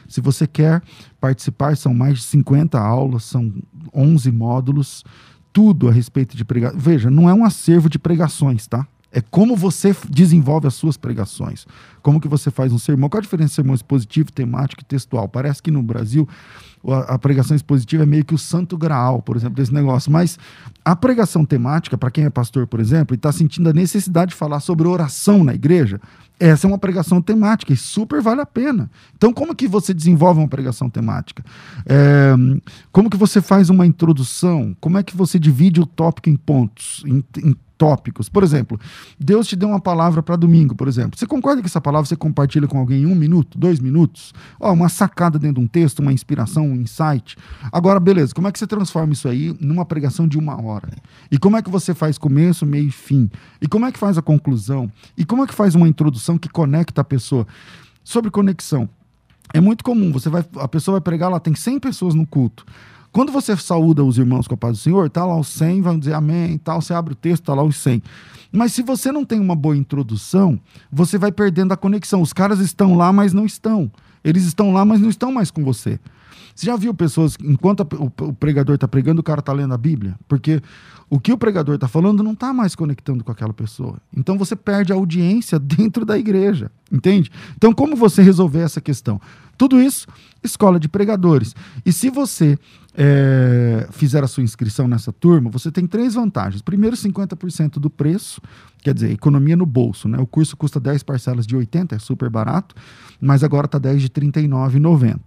Se você quer participar, são mais de 50 aulas, são 11 módulos, tudo a respeito de pregação. Veja, não é um acervo de pregações, tá? É como você desenvolve as suas pregações. Como que você faz um sermão. Qual a diferença de sermão expositivo, temático e textual? Parece que no Brasil a, a pregação expositiva é meio que o santo graal, por exemplo, desse negócio. Mas a pregação temática, para quem é pastor, por exemplo, e está sentindo a necessidade de falar sobre oração na igreja, essa é uma pregação temática e super vale a pena. Então, como que você desenvolve uma pregação temática? É, como que você faz uma introdução? Como é que você divide o tópico em pontos, em, em tópicos. Por exemplo, Deus te deu uma palavra para domingo, por exemplo. Você concorda que essa palavra você compartilha com alguém em um minuto, dois minutos? Ó, uma sacada dentro de um texto, uma inspiração, um insight. Agora, beleza, como é que você transforma isso aí numa pregação de uma hora? E como é que você faz começo, meio e fim? E como é que faz a conclusão? E como é que faz uma introdução que conecta a pessoa? Sobre conexão. É muito comum, você vai, a pessoa vai pregar, lá tem 100 pessoas no culto. Quando você saúda os irmãos com a paz do Senhor, tá lá os 100, vão dizer amém, tal, você abre o texto, tá lá os 100. Mas se você não tem uma boa introdução, você vai perdendo a conexão. Os caras estão lá, mas não estão. Eles estão lá, mas não estão mais com você. Você já viu pessoas, enquanto o pregador está pregando, o cara está lendo a Bíblia? Porque o que o pregador está falando não está mais conectando com aquela pessoa. Então você perde a audiência dentro da igreja, entende? Então, como você resolver essa questão? Tudo isso, escola de pregadores. E se você é, fizer a sua inscrição nessa turma, você tem três vantagens. Primeiro, 50% do preço, quer dizer, economia no bolso. Né? O curso custa 10 parcelas de 80, é super barato, mas agora está 10 de R$ 39,90.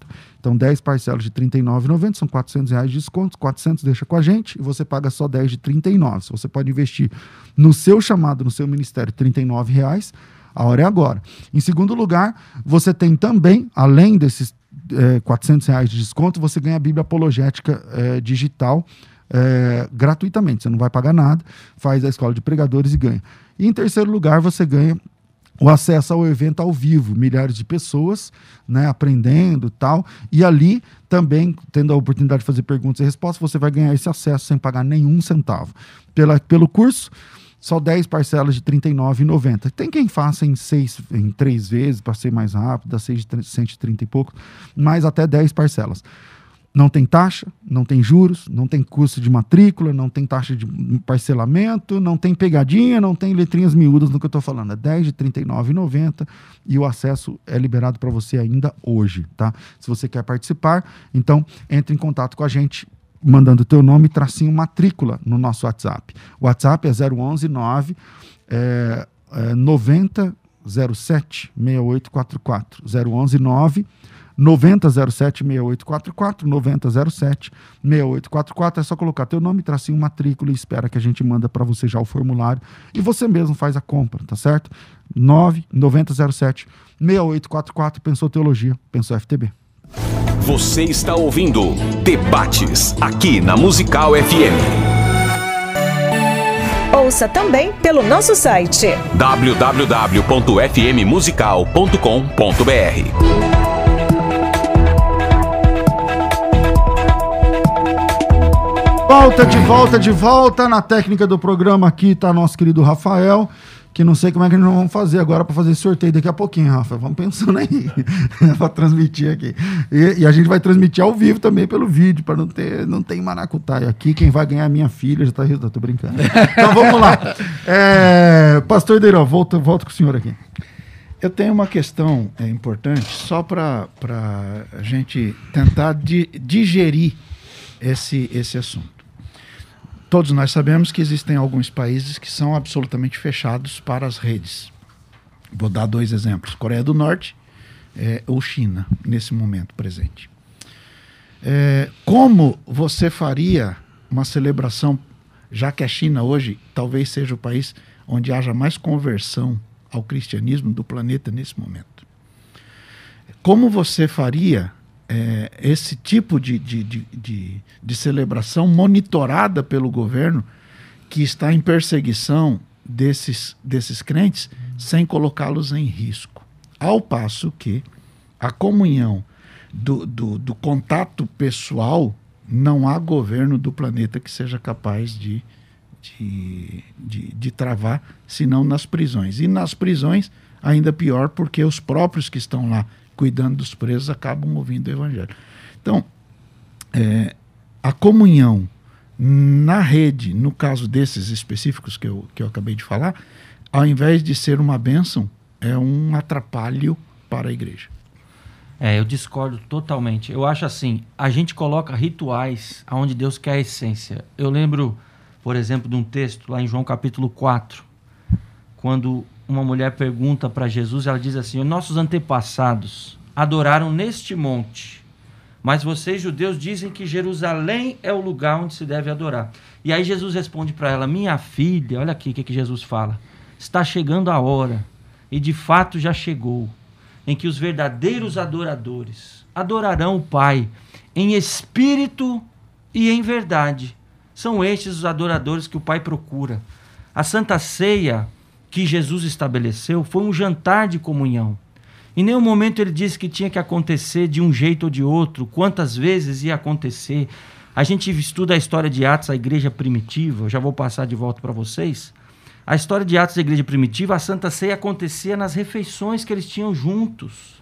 Então, 10 parcelas de R$ 39,90 são 400 reais de desconto, 400 deixa com a gente e você paga só 10 de R$ 39. Você pode investir no seu chamado, no seu ministério, 39 reais, a hora é agora. Em segundo lugar, você tem também, além desses é, 400 reais de desconto, você ganha a Bíblia Apologética é, digital é, gratuitamente. Você não vai pagar nada, faz a escola de pregadores e ganha. E em terceiro lugar, você ganha o acesso ao evento ao vivo, milhares de pessoas, né, aprendendo tal, e ali também tendo a oportunidade de fazer perguntas e respostas, você vai ganhar esse acesso sem pagar nenhum centavo. Pela, pelo curso, só 10 parcelas de R$ 39,90. Tem quem faça em seis, em três vezes, para ser mais rápido, dá 6 de 130 e pouco, mas até 10 parcelas. Não tem taxa, não tem juros, não tem custo de matrícula, não tem taxa de parcelamento, não tem pegadinha, não tem letrinhas miúdas no que eu estou falando. É 10 de R$ 39,90 e o acesso é liberado para você ainda hoje, tá? Se você quer participar, então entre em contato com a gente mandando teu nome, tracinho matrícula no nosso WhatsApp. O WhatsApp é 011 9 é, é 90 07 6844. 011 9 9007 6844, 9007 6844. É só colocar teu nome, tracinho, matrícula e espera que a gente manda para você já o formulário e você mesmo faz a compra, tá certo? 9 9007 6844. Pensou Teologia, pensou FTB. Você está ouvindo Debates aqui na Musical FM. Ouça também pelo nosso site www.fmmusical.com.br. Volta de volta, de volta. Na técnica do programa aqui tá nosso querido Rafael, que não sei como é que nós vamos fazer agora para fazer sorteio daqui a pouquinho, Rafa. Vamos pensando aí para transmitir aqui. E, e a gente vai transmitir ao vivo também pelo vídeo, para não ter, não tem maracutaia aqui. Quem vai ganhar é minha filha, já tá rindo, tô brincando. Então vamos lá. É, Pastor Deirão, volta, volta com o senhor aqui. Eu tenho uma questão é, importante, só para a gente tentar di- digerir esse, esse assunto. Todos nós sabemos que existem alguns países que são absolutamente fechados para as redes. Vou dar dois exemplos: Coreia do Norte é, ou China, nesse momento presente. É, como você faria uma celebração, já que a China hoje talvez seja o país onde haja mais conversão ao cristianismo do planeta nesse momento? Como você faria é, esse tipo de, de, de, de, de celebração monitorada pelo governo que está em perseguição desses, desses crentes sem colocá-los em risco? Ao passo que a comunhão do, do, do contato pessoal, não há governo do planeta que seja capaz de, de, de, de travar, senão nas prisões. E nas prisões, ainda pior, porque os próprios que estão lá cuidando dos presos acabam ouvindo o evangelho. Então, é, a comunhão na rede, no caso desses específicos que eu, que eu acabei de falar, ao invés de ser uma bênção, é um atrapalho para a igreja. É, eu discordo totalmente. Eu acho assim, a gente coloca rituais aonde Deus quer a essência. Eu lembro, por exemplo, de um texto lá em João capítulo 4, quando uma mulher pergunta para Jesus, ela diz assim: "Nossos antepassados adoraram neste monte, mas vocês judeus dizem que Jerusalém é o lugar onde se deve adorar". E aí Jesus responde para ela: "Minha filha, olha aqui o que, que Jesus fala. Está chegando a hora, e de fato já chegou, em que os verdadeiros adoradores adorarão o Pai em espírito e em verdade. São estes os adoradores que o Pai procura. A Santa Ceia que Jesus estabeleceu foi um jantar de comunhão. Em nenhum momento ele disse que tinha que acontecer de um jeito ou de outro, quantas vezes ia acontecer. A gente estuda a história de Atos, a igreja primitiva, eu já vou passar de volta para vocês. A história de Atos da igreja primitiva, a Santa Ceia acontecia nas refeições que eles tinham juntos.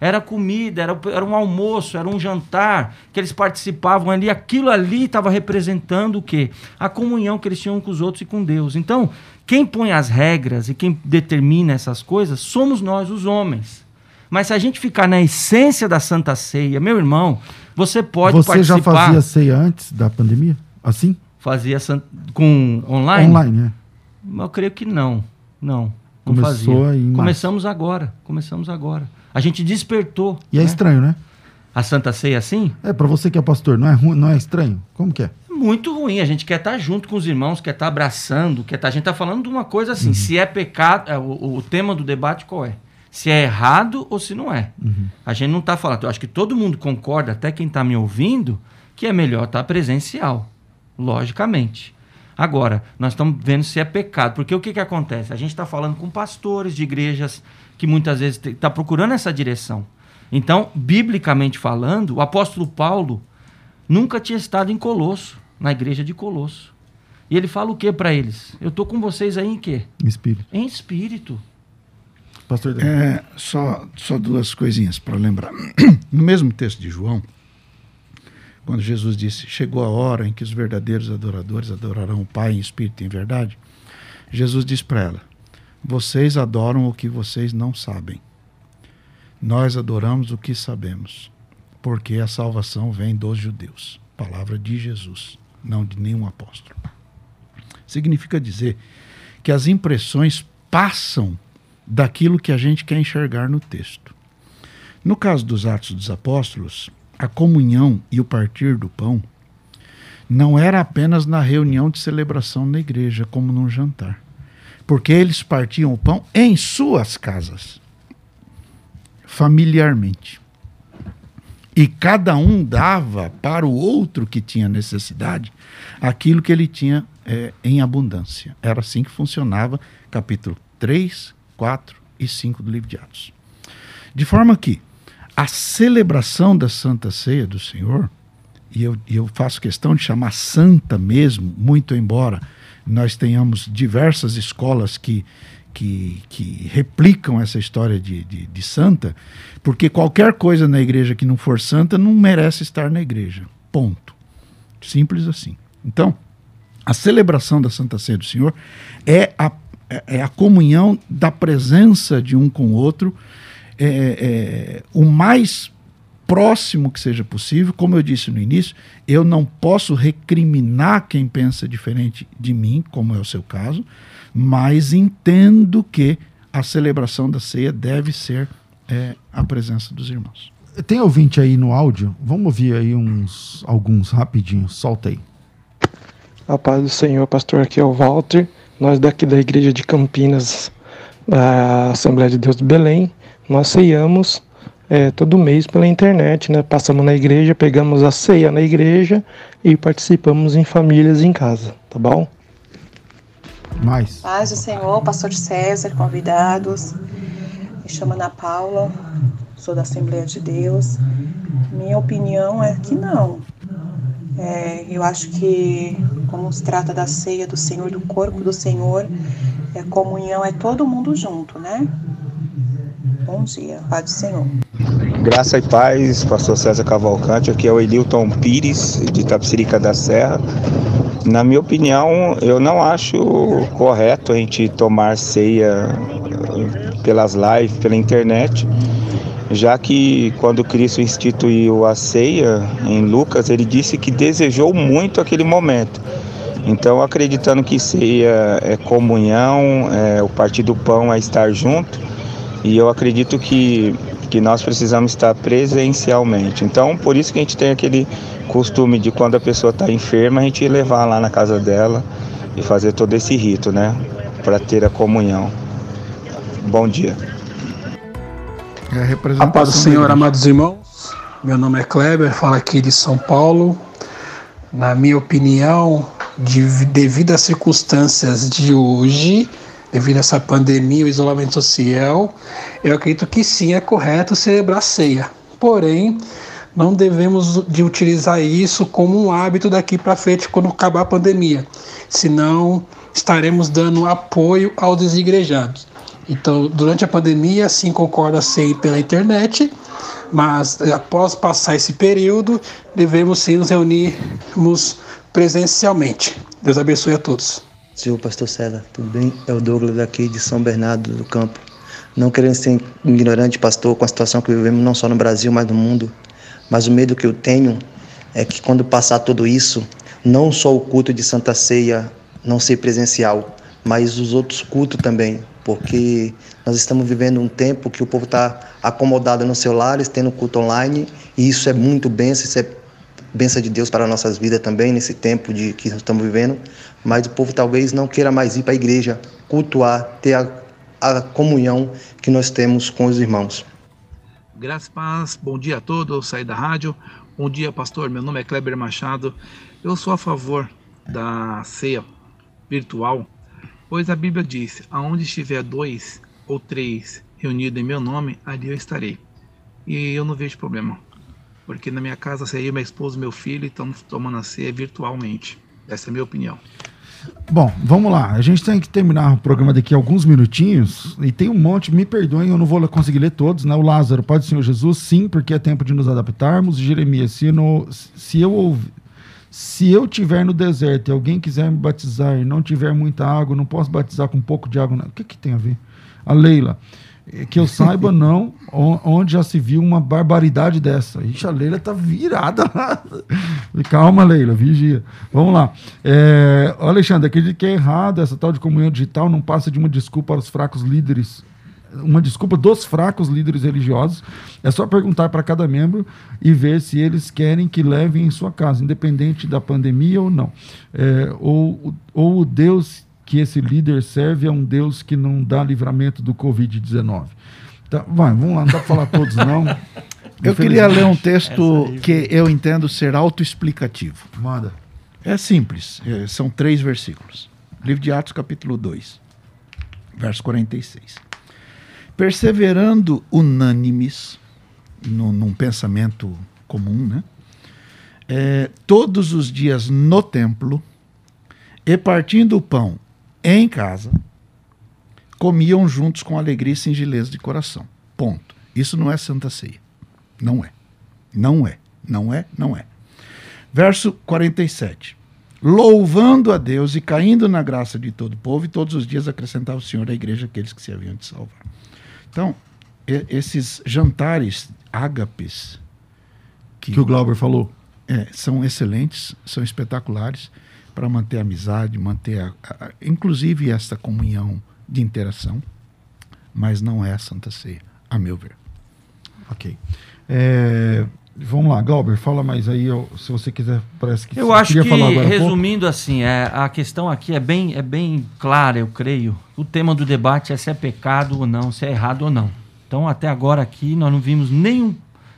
Era comida, era, era um almoço, era um jantar que eles participavam ali. Aquilo ali estava representando o quê? A comunhão que eles tinham com os outros e com Deus. Então, quem põe as regras e quem determina essas coisas somos nós, os homens. Mas se a gente ficar na essência da Santa Ceia, meu irmão, você pode Você já participar. fazia ceia antes da pandemia? Assim? Fazia com online? Online, né? Eu creio que não. Não. Não Começou fazia. em março. Começamos agora. Começamos agora. A gente despertou. E é né? estranho, né? A Santa Ceia assim? É, pra você que é pastor, não é, não é estranho? Como que é? Muito ruim. A gente quer estar junto com os irmãos, quer estar abraçando, quer estar. A gente está falando de uma coisa assim: se é pecado. é, O, o tema do debate qual é? Se é errado ou se não é. A gente não está falando. Eu acho que todo mundo concorda, até quem está me ouvindo, que é melhor estar presencial. Logicamente. Agora, nós estamos vendo se é pecado. Porque o que, que acontece? A gente está falando com pastores de igrejas que muitas vezes está procurando essa direção. Então, biblicamente falando, o apóstolo Paulo nunca tinha estado em Colosso, na igreja de Colosso. E ele fala o que para eles? Eu estou com vocês aí em quê? Espírito. Em espírito. Pastor Daniel. É, só, só duas coisinhas para lembrar. No mesmo texto de João, quando Jesus disse: Chegou a hora em que os verdadeiros adoradores adorarão o Pai em espírito e em verdade, Jesus disse para ela: Vocês adoram o que vocês não sabem. Nós adoramos o que sabemos, porque a salvação vem dos judeus. Palavra de Jesus, não de nenhum apóstolo. Significa dizer que as impressões passam daquilo que a gente quer enxergar no texto. No caso dos Atos dos Apóstolos, a comunhão e o partir do pão não era apenas na reunião de celebração na igreja, como num jantar. Porque eles partiam o pão em suas casas, familiarmente. E cada um dava para o outro que tinha necessidade aquilo que ele tinha é, em abundância. Era assim que funcionava capítulo 3, 4 e 5 do livro de Atos. De forma que a celebração da Santa Ceia do Senhor, e eu, eu faço questão de chamar santa mesmo, muito embora nós tenhamos diversas escolas que, que, que replicam essa história de, de, de, santa, porque qualquer coisa na igreja que não for santa não merece estar na igreja. Ponto. Simples assim. Então, a celebração da Santa Ceia do Senhor é a, é a comunhão da presença de um com o outro, é, é, o mais próximo que seja possível. Como eu disse no início, eu não posso recriminar quem pensa diferente de mim, como é o seu caso mas entendo que a celebração da ceia deve ser é, a presença dos irmãos. Tem ouvinte aí no áudio? Vamos ouvir aí uns alguns rapidinho. Solta aí. A paz do Senhor, pastor, aqui é o Walter. Nós daqui da igreja de Campinas, da Assembleia de Deus de Belém, nós ceiamos é, todo mês pela internet, né? Passamos na igreja, pegamos a ceia na igreja e participamos em famílias em casa, tá bom? Mais. Paz do Senhor, pastor César, convidados. Me chamo Ana Paula, sou da Assembleia de Deus. Minha opinião é que não. É, eu acho que, como se trata da ceia do Senhor, do corpo do Senhor, é, comunhão é todo mundo junto, né? Bom dia, do Senhor. Graça e paz, pastor César Cavalcante, aqui é o Elilton Pires, de Tapsirica da Serra. Na minha opinião, eu não acho correto a gente tomar ceia pelas lives, pela internet, já que quando Cristo instituiu a ceia em Lucas, ele disse que desejou muito aquele momento. Então, acreditando que ceia é comunhão, é, o partir do pão é estar junto, e eu acredito que, que nós precisamos estar presencialmente. Então, por isso que a gente tem aquele costume de quando a pessoa está enferma, a gente levar lá na casa dela e fazer todo esse rito, né? Para ter a comunhão. Bom dia. É a, a paz do Senhor, amados irmãos. Meu nome é Kleber, falo aqui de São Paulo. Na minha opinião, de, devido às circunstâncias de hoje, devido a essa pandemia, o isolamento social, eu acredito que sim, é correto celebrar ceia. Porém, não devemos de utilizar isso como um hábito daqui para frente quando acabar a pandemia, senão estaremos dando apoio aos desigrejados. Então, durante a pandemia, sim, concorda ser pela internet, mas após passar esse período, devemos sim nos reunirmos presencialmente. Deus abençoe a todos. Senhor Pastor César, tudo bem? É o Douglas daqui de São Bernardo do Campo. Não querendo ser ignorante, pastor, com a situação que vivemos não só no Brasil, mas no mundo. Mas o medo que eu tenho é que quando passar tudo isso, não só o culto de Santa Ceia não ser presencial, mas os outros cultos também, porque nós estamos vivendo um tempo que o povo está acomodado nos celulares, tendo culto online, e isso é muito benção, isso é benção de Deus para nossas vidas também, nesse tempo de que estamos vivendo, mas o povo talvez não queira mais ir para a igreja, cultuar, ter a, a comunhão que nós temos com os irmãos. Graças paz, bom dia a todos, saí da rádio. Bom dia, pastor. Meu nome é Kleber Machado. Eu sou a favor da ceia virtual, pois a Bíblia diz: aonde estiver dois ou três reunidos em meu nome, ali eu estarei. E eu não vejo problema, porque na minha casa seria minha esposa e meu filho estamos tomando a ceia virtualmente. Essa é a minha opinião. Bom, vamos lá. A gente tem que terminar o programa daqui a alguns minutinhos. E tem um monte, me perdoem, eu não vou conseguir ler todos, né? O Lázaro, pode Senhor Jesus, sim, porque é tempo de nos adaptarmos. Jeremias, se, no, se eu ouvir. Se eu tiver no deserto e alguém quiser me batizar e não tiver muita água, não posso batizar com um pouco de água. Não. O que, que tem a ver? A Leila. Que eu saiba, não, onde já se viu uma barbaridade dessa. Ixi, a Leila tá virada lá. Calma, Leila, vigia. Vamos lá. É, Alexandre, acredito que é errado essa tal de comunhão digital, não passa de uma desculpa para os fracos líderes uma desculpa dos fracos líderes religiosos. É só perguntar para cada membro e ver se eles querem que levem em sua casa, independente da pandemia ou não. É, ou, ou o Deus que esse líder serve a um Deus que não dá livramento do Covid-19. Tá, vai, vamos lá, não dá para falar todos, não. Eu queria ler um texto aí que eu entendo ser autoexplicativo. Manda. É simples, é, são três versículos. Livro de Atos, capítulo 2, verso 46. Perseverando unânimes, no, num pensamento comum, né? É, todos os dias no templo, e partindo o pão em casa, comiam juntos com alegria e singeleza de coração. Ponto. Isso não é Santa Ceia. Não é. Não é. Não é. Não é. Verso 47. Louvando a Deus e caindo na graça de todo o povo, e todos os dias acrescentava o Senhor à igreja aqueles que se haviam de salvar. Então, esses jantares ágapes Que o Glauber falou. é, são excelentes, são espetaculares para manter a amizade, manter a, a- inclusive essa comunhão de interação, mas não é a Santa Ceia, a meu ver. Ok. É, vamos lá, Glauber, fala mais aí, se você quiser, parece que Eu acho que, queria falar agora há pouco. resumindo assim, é, a questão aqui é bem, é bem clara, eu creio. O tema do debate é se é pecado ou não, se é errado ou não. Então, até agora aqui, nós não vimos nenhum,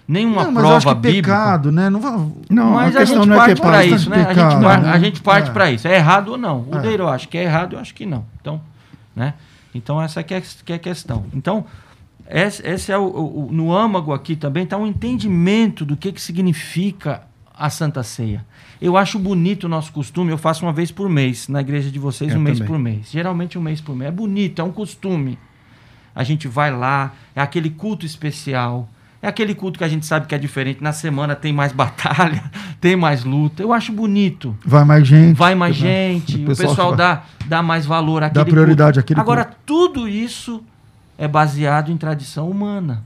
nenhuma Não, mas eu acho prova que bíblica. pecado, né? Não vai... Não, Mas a a, questão gente não é parte que é para isso, né? A pecado, gente, par- né? a gente parte É. para isso. É errado ou não? O É. Deiro acha que é errado, eu acho que não. Então, né? Então essa que é, que é a questão. Então, esse, esse é o, o- o- no âmago aqui também está um entendimento do que, que significa a Santa Ceia. Eu acho bonito o nosso costume, eu faço uma vez por mês, na igreja de vocês, Eu um mês também. por mês. Geralmente um mês por mês. É bonito, é um costume. A gente vai lá, é aquele culto especial. É aquele culto que a gente sabe que é diferente. Na semana tem mais batalha, tem mais luta. Eu acho bonito. Vai mais gente. Vai mais né? gente, o pessoal, vai- dá, dá mais valor àquele prioridade culto. àquele Agora, culto. tudo isso é baseado em tradição humana.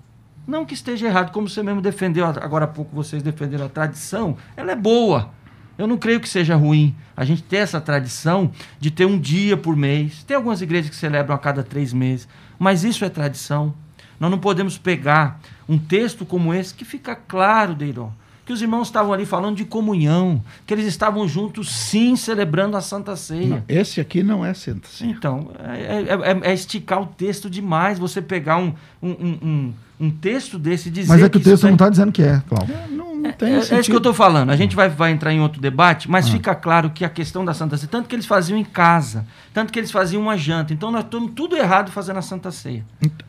Não que esteja errado, como você mesmo defendeu, agora há pouco vocês defenderam a tradição, ela é boa. Eu não creio que seja ruim a gente ter essa tradição de ter um dia por mês. Tem algumas igrejas que celebram a cada três meses, mas isso é tradição. Nós não podemos pegar um texto como esse que fica claro, Deiró, que os irmãos estavam ali falando de comunhão, que eles estavam juntos sim celebrando a Santa Ceia. Não, esse aqui não é Santa Ceia. Então, é, é- é- é esticar o texto demais. Você pegar um, um, um, um- texto desse e dizer. Mas é que o isso texto não está dizendo que é, Cláudio. Não, não É, tem é isso que eu estou falando. A gente vai, vai entrar em outro debate, mas fica claro que a questão da Santa Ceia, tanto que eles faziam em casa, tanto que eles faziam uma janta. Então nós estamos tudo errado fazendo a Santa Ceia.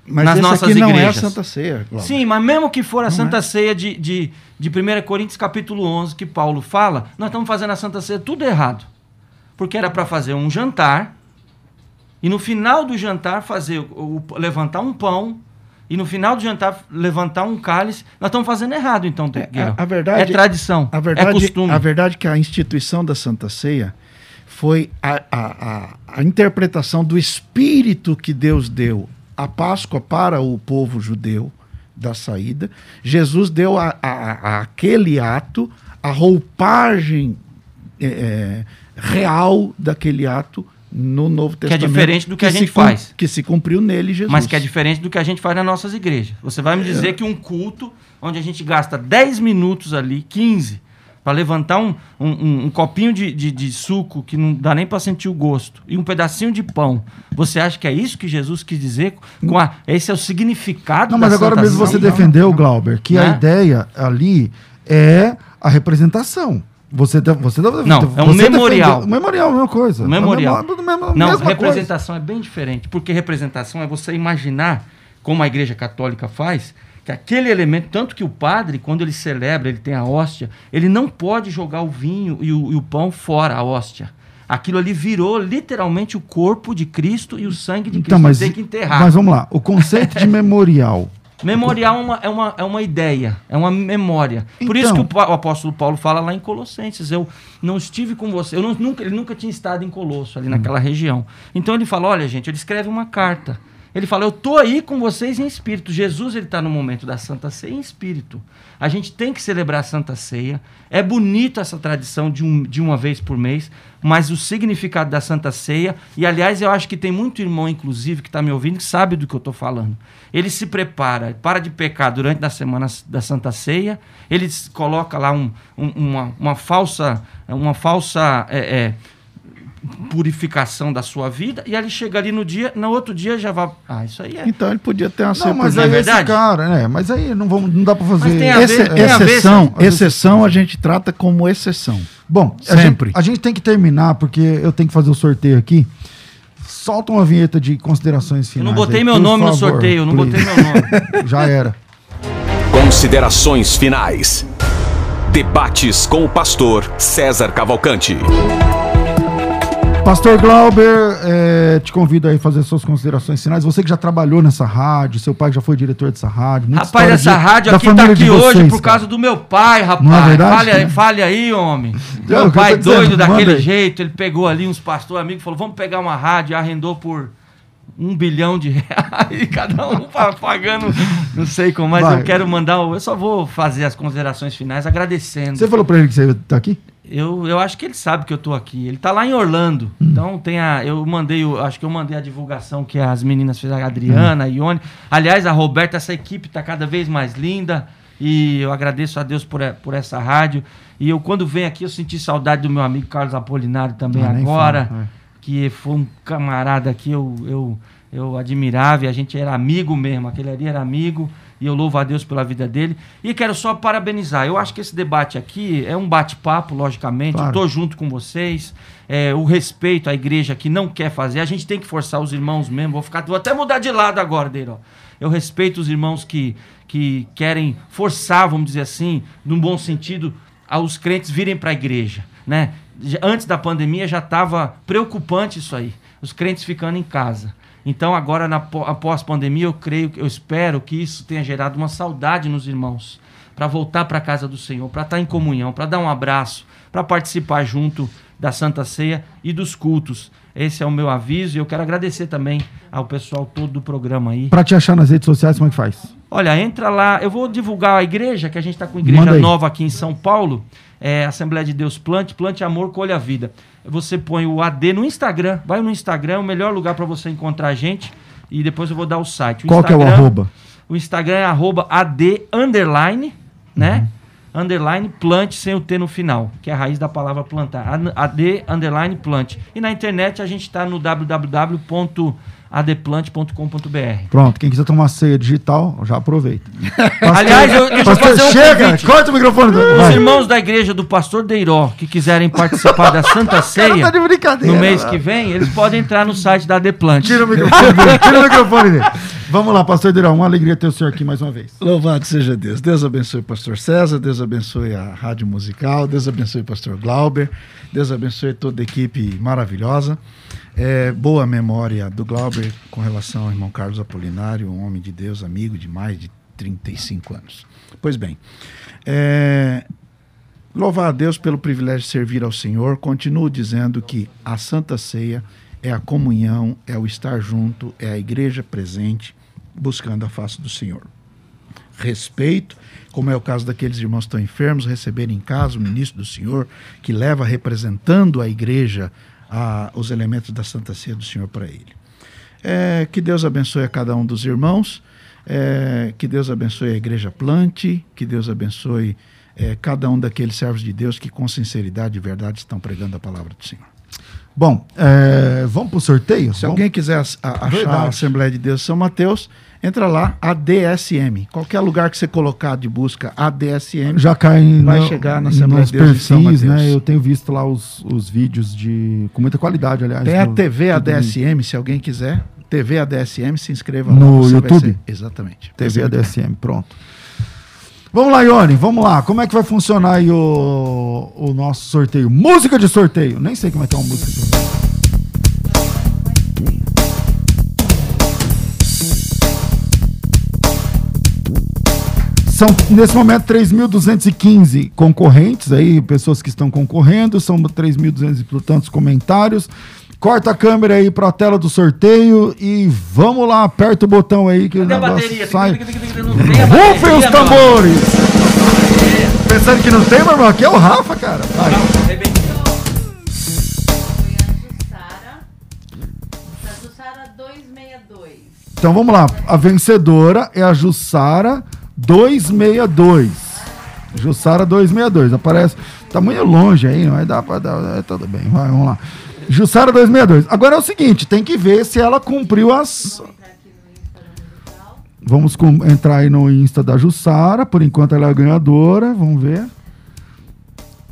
Mas nas esse nossas aqui não é a igrejas. Santa Ceia. Glauber. Sim, mas mesmo que for a Não Santa é. Ceia de, de, de 1 Coríntios capítulo 11, que Paulo fala, nós estamos fazendo a Santa Ceia tudo errado. Porque era para fazer um jantar, e no final do jantar fazer o, o- levantar um pão, e no final do jantar levantar um cálice. Nós estamos fazendo errado, então, É, a, a verdade, é tradição, a verdade, é costume. A verdade é que a instituição da Santa Ceia foi a, a, a, a interpretação do espírito que Deus deu à Páscoa para o povo judeu da saída. Jesus deu a, a, a- aquele ato a roupagem é, é, real daquele ato no Novo Que é Testamento. diferente do que a se gente faz. Que se cumpriu nele, Jesus. Mas que é diferente do que a gente faz nas nossas igrejas. Você vai me dizer que um culto onde a gente gasta 10 minutos ali, 15, para levantar um, um, um- copinho de, de, de suco que não dá nem para sentir o gosto e um pedacinho de pão. Você acha que é isso que Jesus quis dizer? Com a, esse é o significado Não, mas agora Santa mesmo você Ceia? defendeu, Glauber, que a Né? ideia ali é a representação. Você, de- você, deve- Não, é um memorial. Memorial, mesma coisa. Memorial. É a mesma- mesma- Não, mesma coisa. representação é bem diferente, porque representação é você imaginar, como a Igreja Católica faz, que aquele elemento, tanto que o padre, quando ele celebra, ele tem a hóstia, ele não pode jogar o vinho e o, e o pão fora, a hóstia. Aquilo ali virou literalmente o corpo de Cristo e o sangue de Então, Cristo. mas, tem que enterrar. mas vamos lá. O conceito de memorial. Memorial é uma, é, uma, é uma ideia, é uma memória. Por isso que Então- o, pa- o apóstolo Paulo fala lá em Colossenses: Eu não estive com você. Eu não- nunca, ele nunca tinha estado em Colosso, ali naquela região. Então ele fala: Olha, gente, ele escreve uma carta. Ele fala: Eu estou aí com vocês em espírito. Jesus ele está no momento da Santa Ceia em espírito. A gente tem que celebrar a Santa Ceia. É bonito essa tradição de, um, de uma vez por mês, mas o significado da Santa Ceia, e aliás, eu acho que tem muito irmão, inclusive, que está me ouvindo, que sabe do que eu estou falando. Ele se prepara, para de pecar durante a semana da Santa Ceia, ele coloca lá um, um- uma, uma falsa, uma falsa é, é, purificação da sua vida, e ele chega ali no dia, no outro dia já vai. Ah, isso aí é. Então ele podia ter uma Não, mas é aí esse verdade? cara, né? Mas aí não, vamos, não dá pra fazer. Mas tem a ver- Esse- tem a ver, exceção, exceção a gente trata como exceção. Bom, a Sempre. gente, a gente tem que terminar, porque eu tenho que fazer o sorteio aqui. Solta uma vinheta de considerações Eu finais. não botei aí, meu nome no favor, sorteio, eu não please. botei meu nome. Já era. Considerações finais. Debates com o pastor César Cavalcante. Pastor Glauber, eh, te convido aí a fazer suas considerações finais. Você que já trabalhou nessa rádio, seu pai já foi diretor dessa rádio. Rapaz, essa de- rádio aqui tá aqui hoje vocês, por cara. causa do meu pai, rapaz. Não é verdade? Fale, fale aí, homem. Meu eu pai dizendo, doido manda daquele aí. jeito, ele pegou ali uns pastor amigos falou: vamos pegar uma rádio arrendou por um bilhão de reais, cada um pa- pagando, não sei como, mas Vai. eu quero mandar, eu só vou fazer as considerações finais agradecendo. Você falou pra ele que você tá aqui? Eu, eu acho que ele sabe que eu tô aqui. Ele tá lá em Orlando. Então tem a. Eu mandei, o- acho que eu mandei a divulgação que as meninas fizeram, a Adriana, a Ione. Aliás, a Roberta, essa equipe tá cada vez mais linda. E eu agradeço a Deus por, por essa rádio. E eu, quando venho aqui, eu senti saudade do meu amigo Carlos Apolinário também Ah, agora. fala, é. Que foi um camarada que eu, eu, eu admirava e a gente era amigo mesmo. Aquele ali era amigo. E eu louvo a Deus pela vida dele. E quero só parabenizar. Eu acho que esse debate aqui é um bate-papo, logicamente. Claro. Eu tô junto com vocês. É, o respeito à igreja que não quer fazer. A gente tem que forçar os irmãos mesmo. Vou, ficar, vou até mudar de lado agora, Deiro. Eu respeito os irmãos que, que querem forçar, vamos dizer assim, num bom sentido, aos crentes virem para a igreja. Né? Antes da pandemia já estava preocupante isso aí. Os crentes ficando em casa. Então, agora, na, pó- após pandemia, eu creio, eu espero que isso tenha gerado uma saudade nos irmãos para voltar para a casa do Senhor, para estar em comunhão, para dar um abraço, para participar junto da Santa Ceia e dos cultos. Esse é o meu aviso e eu quero agradecer também ao pessoal todo do programa aí. Pra te achar nas redes sociais, como é que faz? Olha, entra lá. Eu vou divulgar a igreja, que a gente está com igreja nova aqui em São Paulo. É Assembleia de Deus Plante, Plante Amor, Colha Vida. Você põe o AD no Instagram. Vai no Instagram, é o melhor lugar para você encontrar a gente. E depois eu vou dar o site. Qual que é o Instagram- arroba? O Instagram é arroba AD underline, né? Underline plante sem o T no final, que é a raiz da palavra plantar. An- AD underline plante. E na internet a gente está no www.adplante.com.br. Pronto, quem quiser tomar ceia digital, já aproveita. Aliás, eu, deixa eu Pastor, fazer um chega, convite. corta o microfone. Os Vai. irmãos da igreja do Pastor Deiró que quiserem participar da Santa Ceia tá no mês né? que vem, eles podem entrar no site da Deplante. Tira o microfone tira o microfone dele. Vamos lá, pastor Deirão, uma alegria ter o senhor aqui mais uma vez. Louvado seja Deus. Deus abençoe o pastor César, Deus abençoe a Rádio Musical, Deus abençoe o pastor Glauber, Deus abençoe toda a equipe maravilhosa. É, boa memória do Glauber com relação ao irmão Carlos Apolinário, um homem de Deus, amigo de mais de 35 anos. Pois bem, é, louvar a Deus pelo privilégio de servir ao Senhor. Continuo dizendo que a Santa Ceia é a comunhão, é o estar junto, é a igreja presente, buscando a face do Senhor respeito, como é o caso daqueles irmãos que estão enfermos, receberem em casa o ministro do Senhor, que leva representando a igreja a, os elementos da Santa Ceia do Senhor para ele. É, que Deus abençoe a cada um dos irmãos, é, que Deus abençoe a igreja plante, que Deus abençoe é, cada um daqueles servos de Deus que com sinceridade e verdade estão pregando a palavra do Senhor. Bom, é, vamos pro sorteio? Se alguém quiser achar Verdade. a Assembleia de Deus São Mateus, entra lá, ADSM. Qualquer lugar que você colocar de busca ADSM, já cai vai no- chegar na Assembleia de Deus de São perfis, Mateus. né? Eu tenho visto lá os, os vídeos de com muita qualidade, aliás. Tem a no- TV ADSM, se alguém quiser. TV ADSM, se inscreva lá. No você vai YouTube? ser- Exatamente. TV ADSM, pronto. Vamos lá, Ione, vamos lá. Como é que vai funcionar aí o, o nosso sorteio? Música de sorteio. Nem sei como é que é uma música de sorteio. São, nesse momento, 3.215 concorrentes aí, pessoas que estão concorrendo, são 3.200 e tantos comentários. Corta a câmera aí para a tela do sorteio e vamos lá, aperta o botão aí que Cadê o negócio sai. Rufem os tambores! Pensando que não tem, meu irmão? Aqui é o Rafa, cara. Vai. Jussara 262. Então vamos lá. A vencedora é a Jussara 262. Jussara 262. Aparece. Tá muito longe aí, mas dá pra dar. É, tudo bem. Vai, vamos lá. Jussara 262. Agora é o seguinte, tem que ver se ela cumpriu as. Vamos com- entrar aí no Insta da Jussara. Por enquanto ela é a ganhadora. Vamos ver.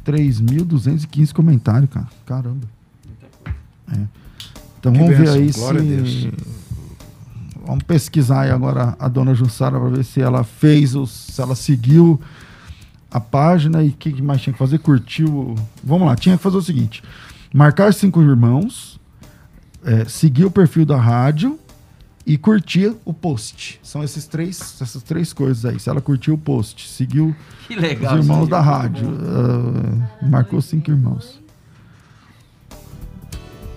3.215 comentários, cara. Caramba. É. Então Que vamos ver bênção, aí glória se. Vamos pesquisar aí agora a dona Jussara para ver se ela fez, os, se ela seguiu a página e o que que mais tinha que fazer? Curtiu. Vamos lá, tinha que fazer o seguinte: marcar cinco irmãos, é, seguir o perfil da rádio e curtir o post. São esses três, essas três coisas aí. Se ela curtiu o post, seguiu legal os irmãos da rádio, ah, marcou cinco irmãos.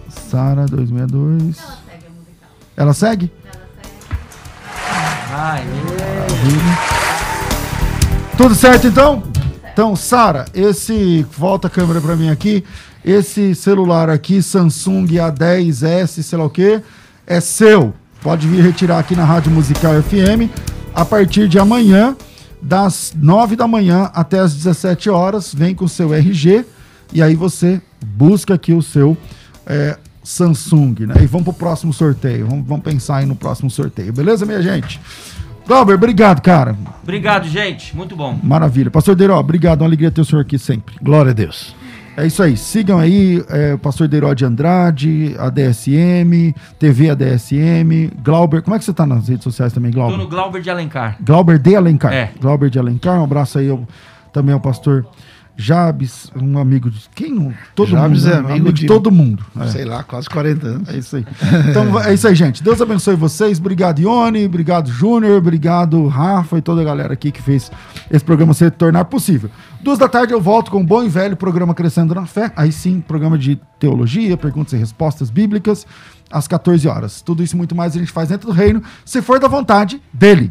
Sara 262. Ela segue? Aê. Tudo certo então? Então, Sara, esse volta a câmera para mim aqui. Esse celular aqui, Samsung A10S, sei lá o que, é seu. Pode vir retirar aqui na Rádio Musical FM a partir de amanhã, das 9 da manhã até as 17 horas. Vem com o seu RG e aí você busca aqui o seu é, Samsung, né? E vamos pro próximo sorteio. Vamos, vamos pensar aí no próximo sorteio, beleza, minha gente? Glauber, obrigado, cara. Obrigado, gente. Muito bom. Maravilha. Pastor Deiró, obrigado. Uma alegria ter o senhor aqui sempre. Glória a Deus. É isso aí. Sigam aí é, o Pastor Deiró de Andrade, ADSM, TV ADSM, Glauber. Como é que você tá nas redes sociais também, Tô Glauber? no Glauber de Alencar. Glauber de Alencar. É. Glauber de Alencar. Um abraço aí ao- também ao pastor Jabes, um amigo de. Quem não? Todo Jabes mundo. é né? amigo de- todo mundo. É. Sei lá, quase 40 anos. É isso aí. Então é isso aí, gente. Deus abençoe vocês. Obrigado, Ione. Obrigado, Júnior. Obrigado, Rafa e toda a galera aqui que fez esse programa se tornar possível. Duas da tarde eu volto com o bom e velho programa Crescendo na Fé. Aí sim, programa de teologia, perguntas e respostas bíblicas, às 14 horas. Tudo isso e muito mais a gente faz dentro do reino, se for da vontade dele.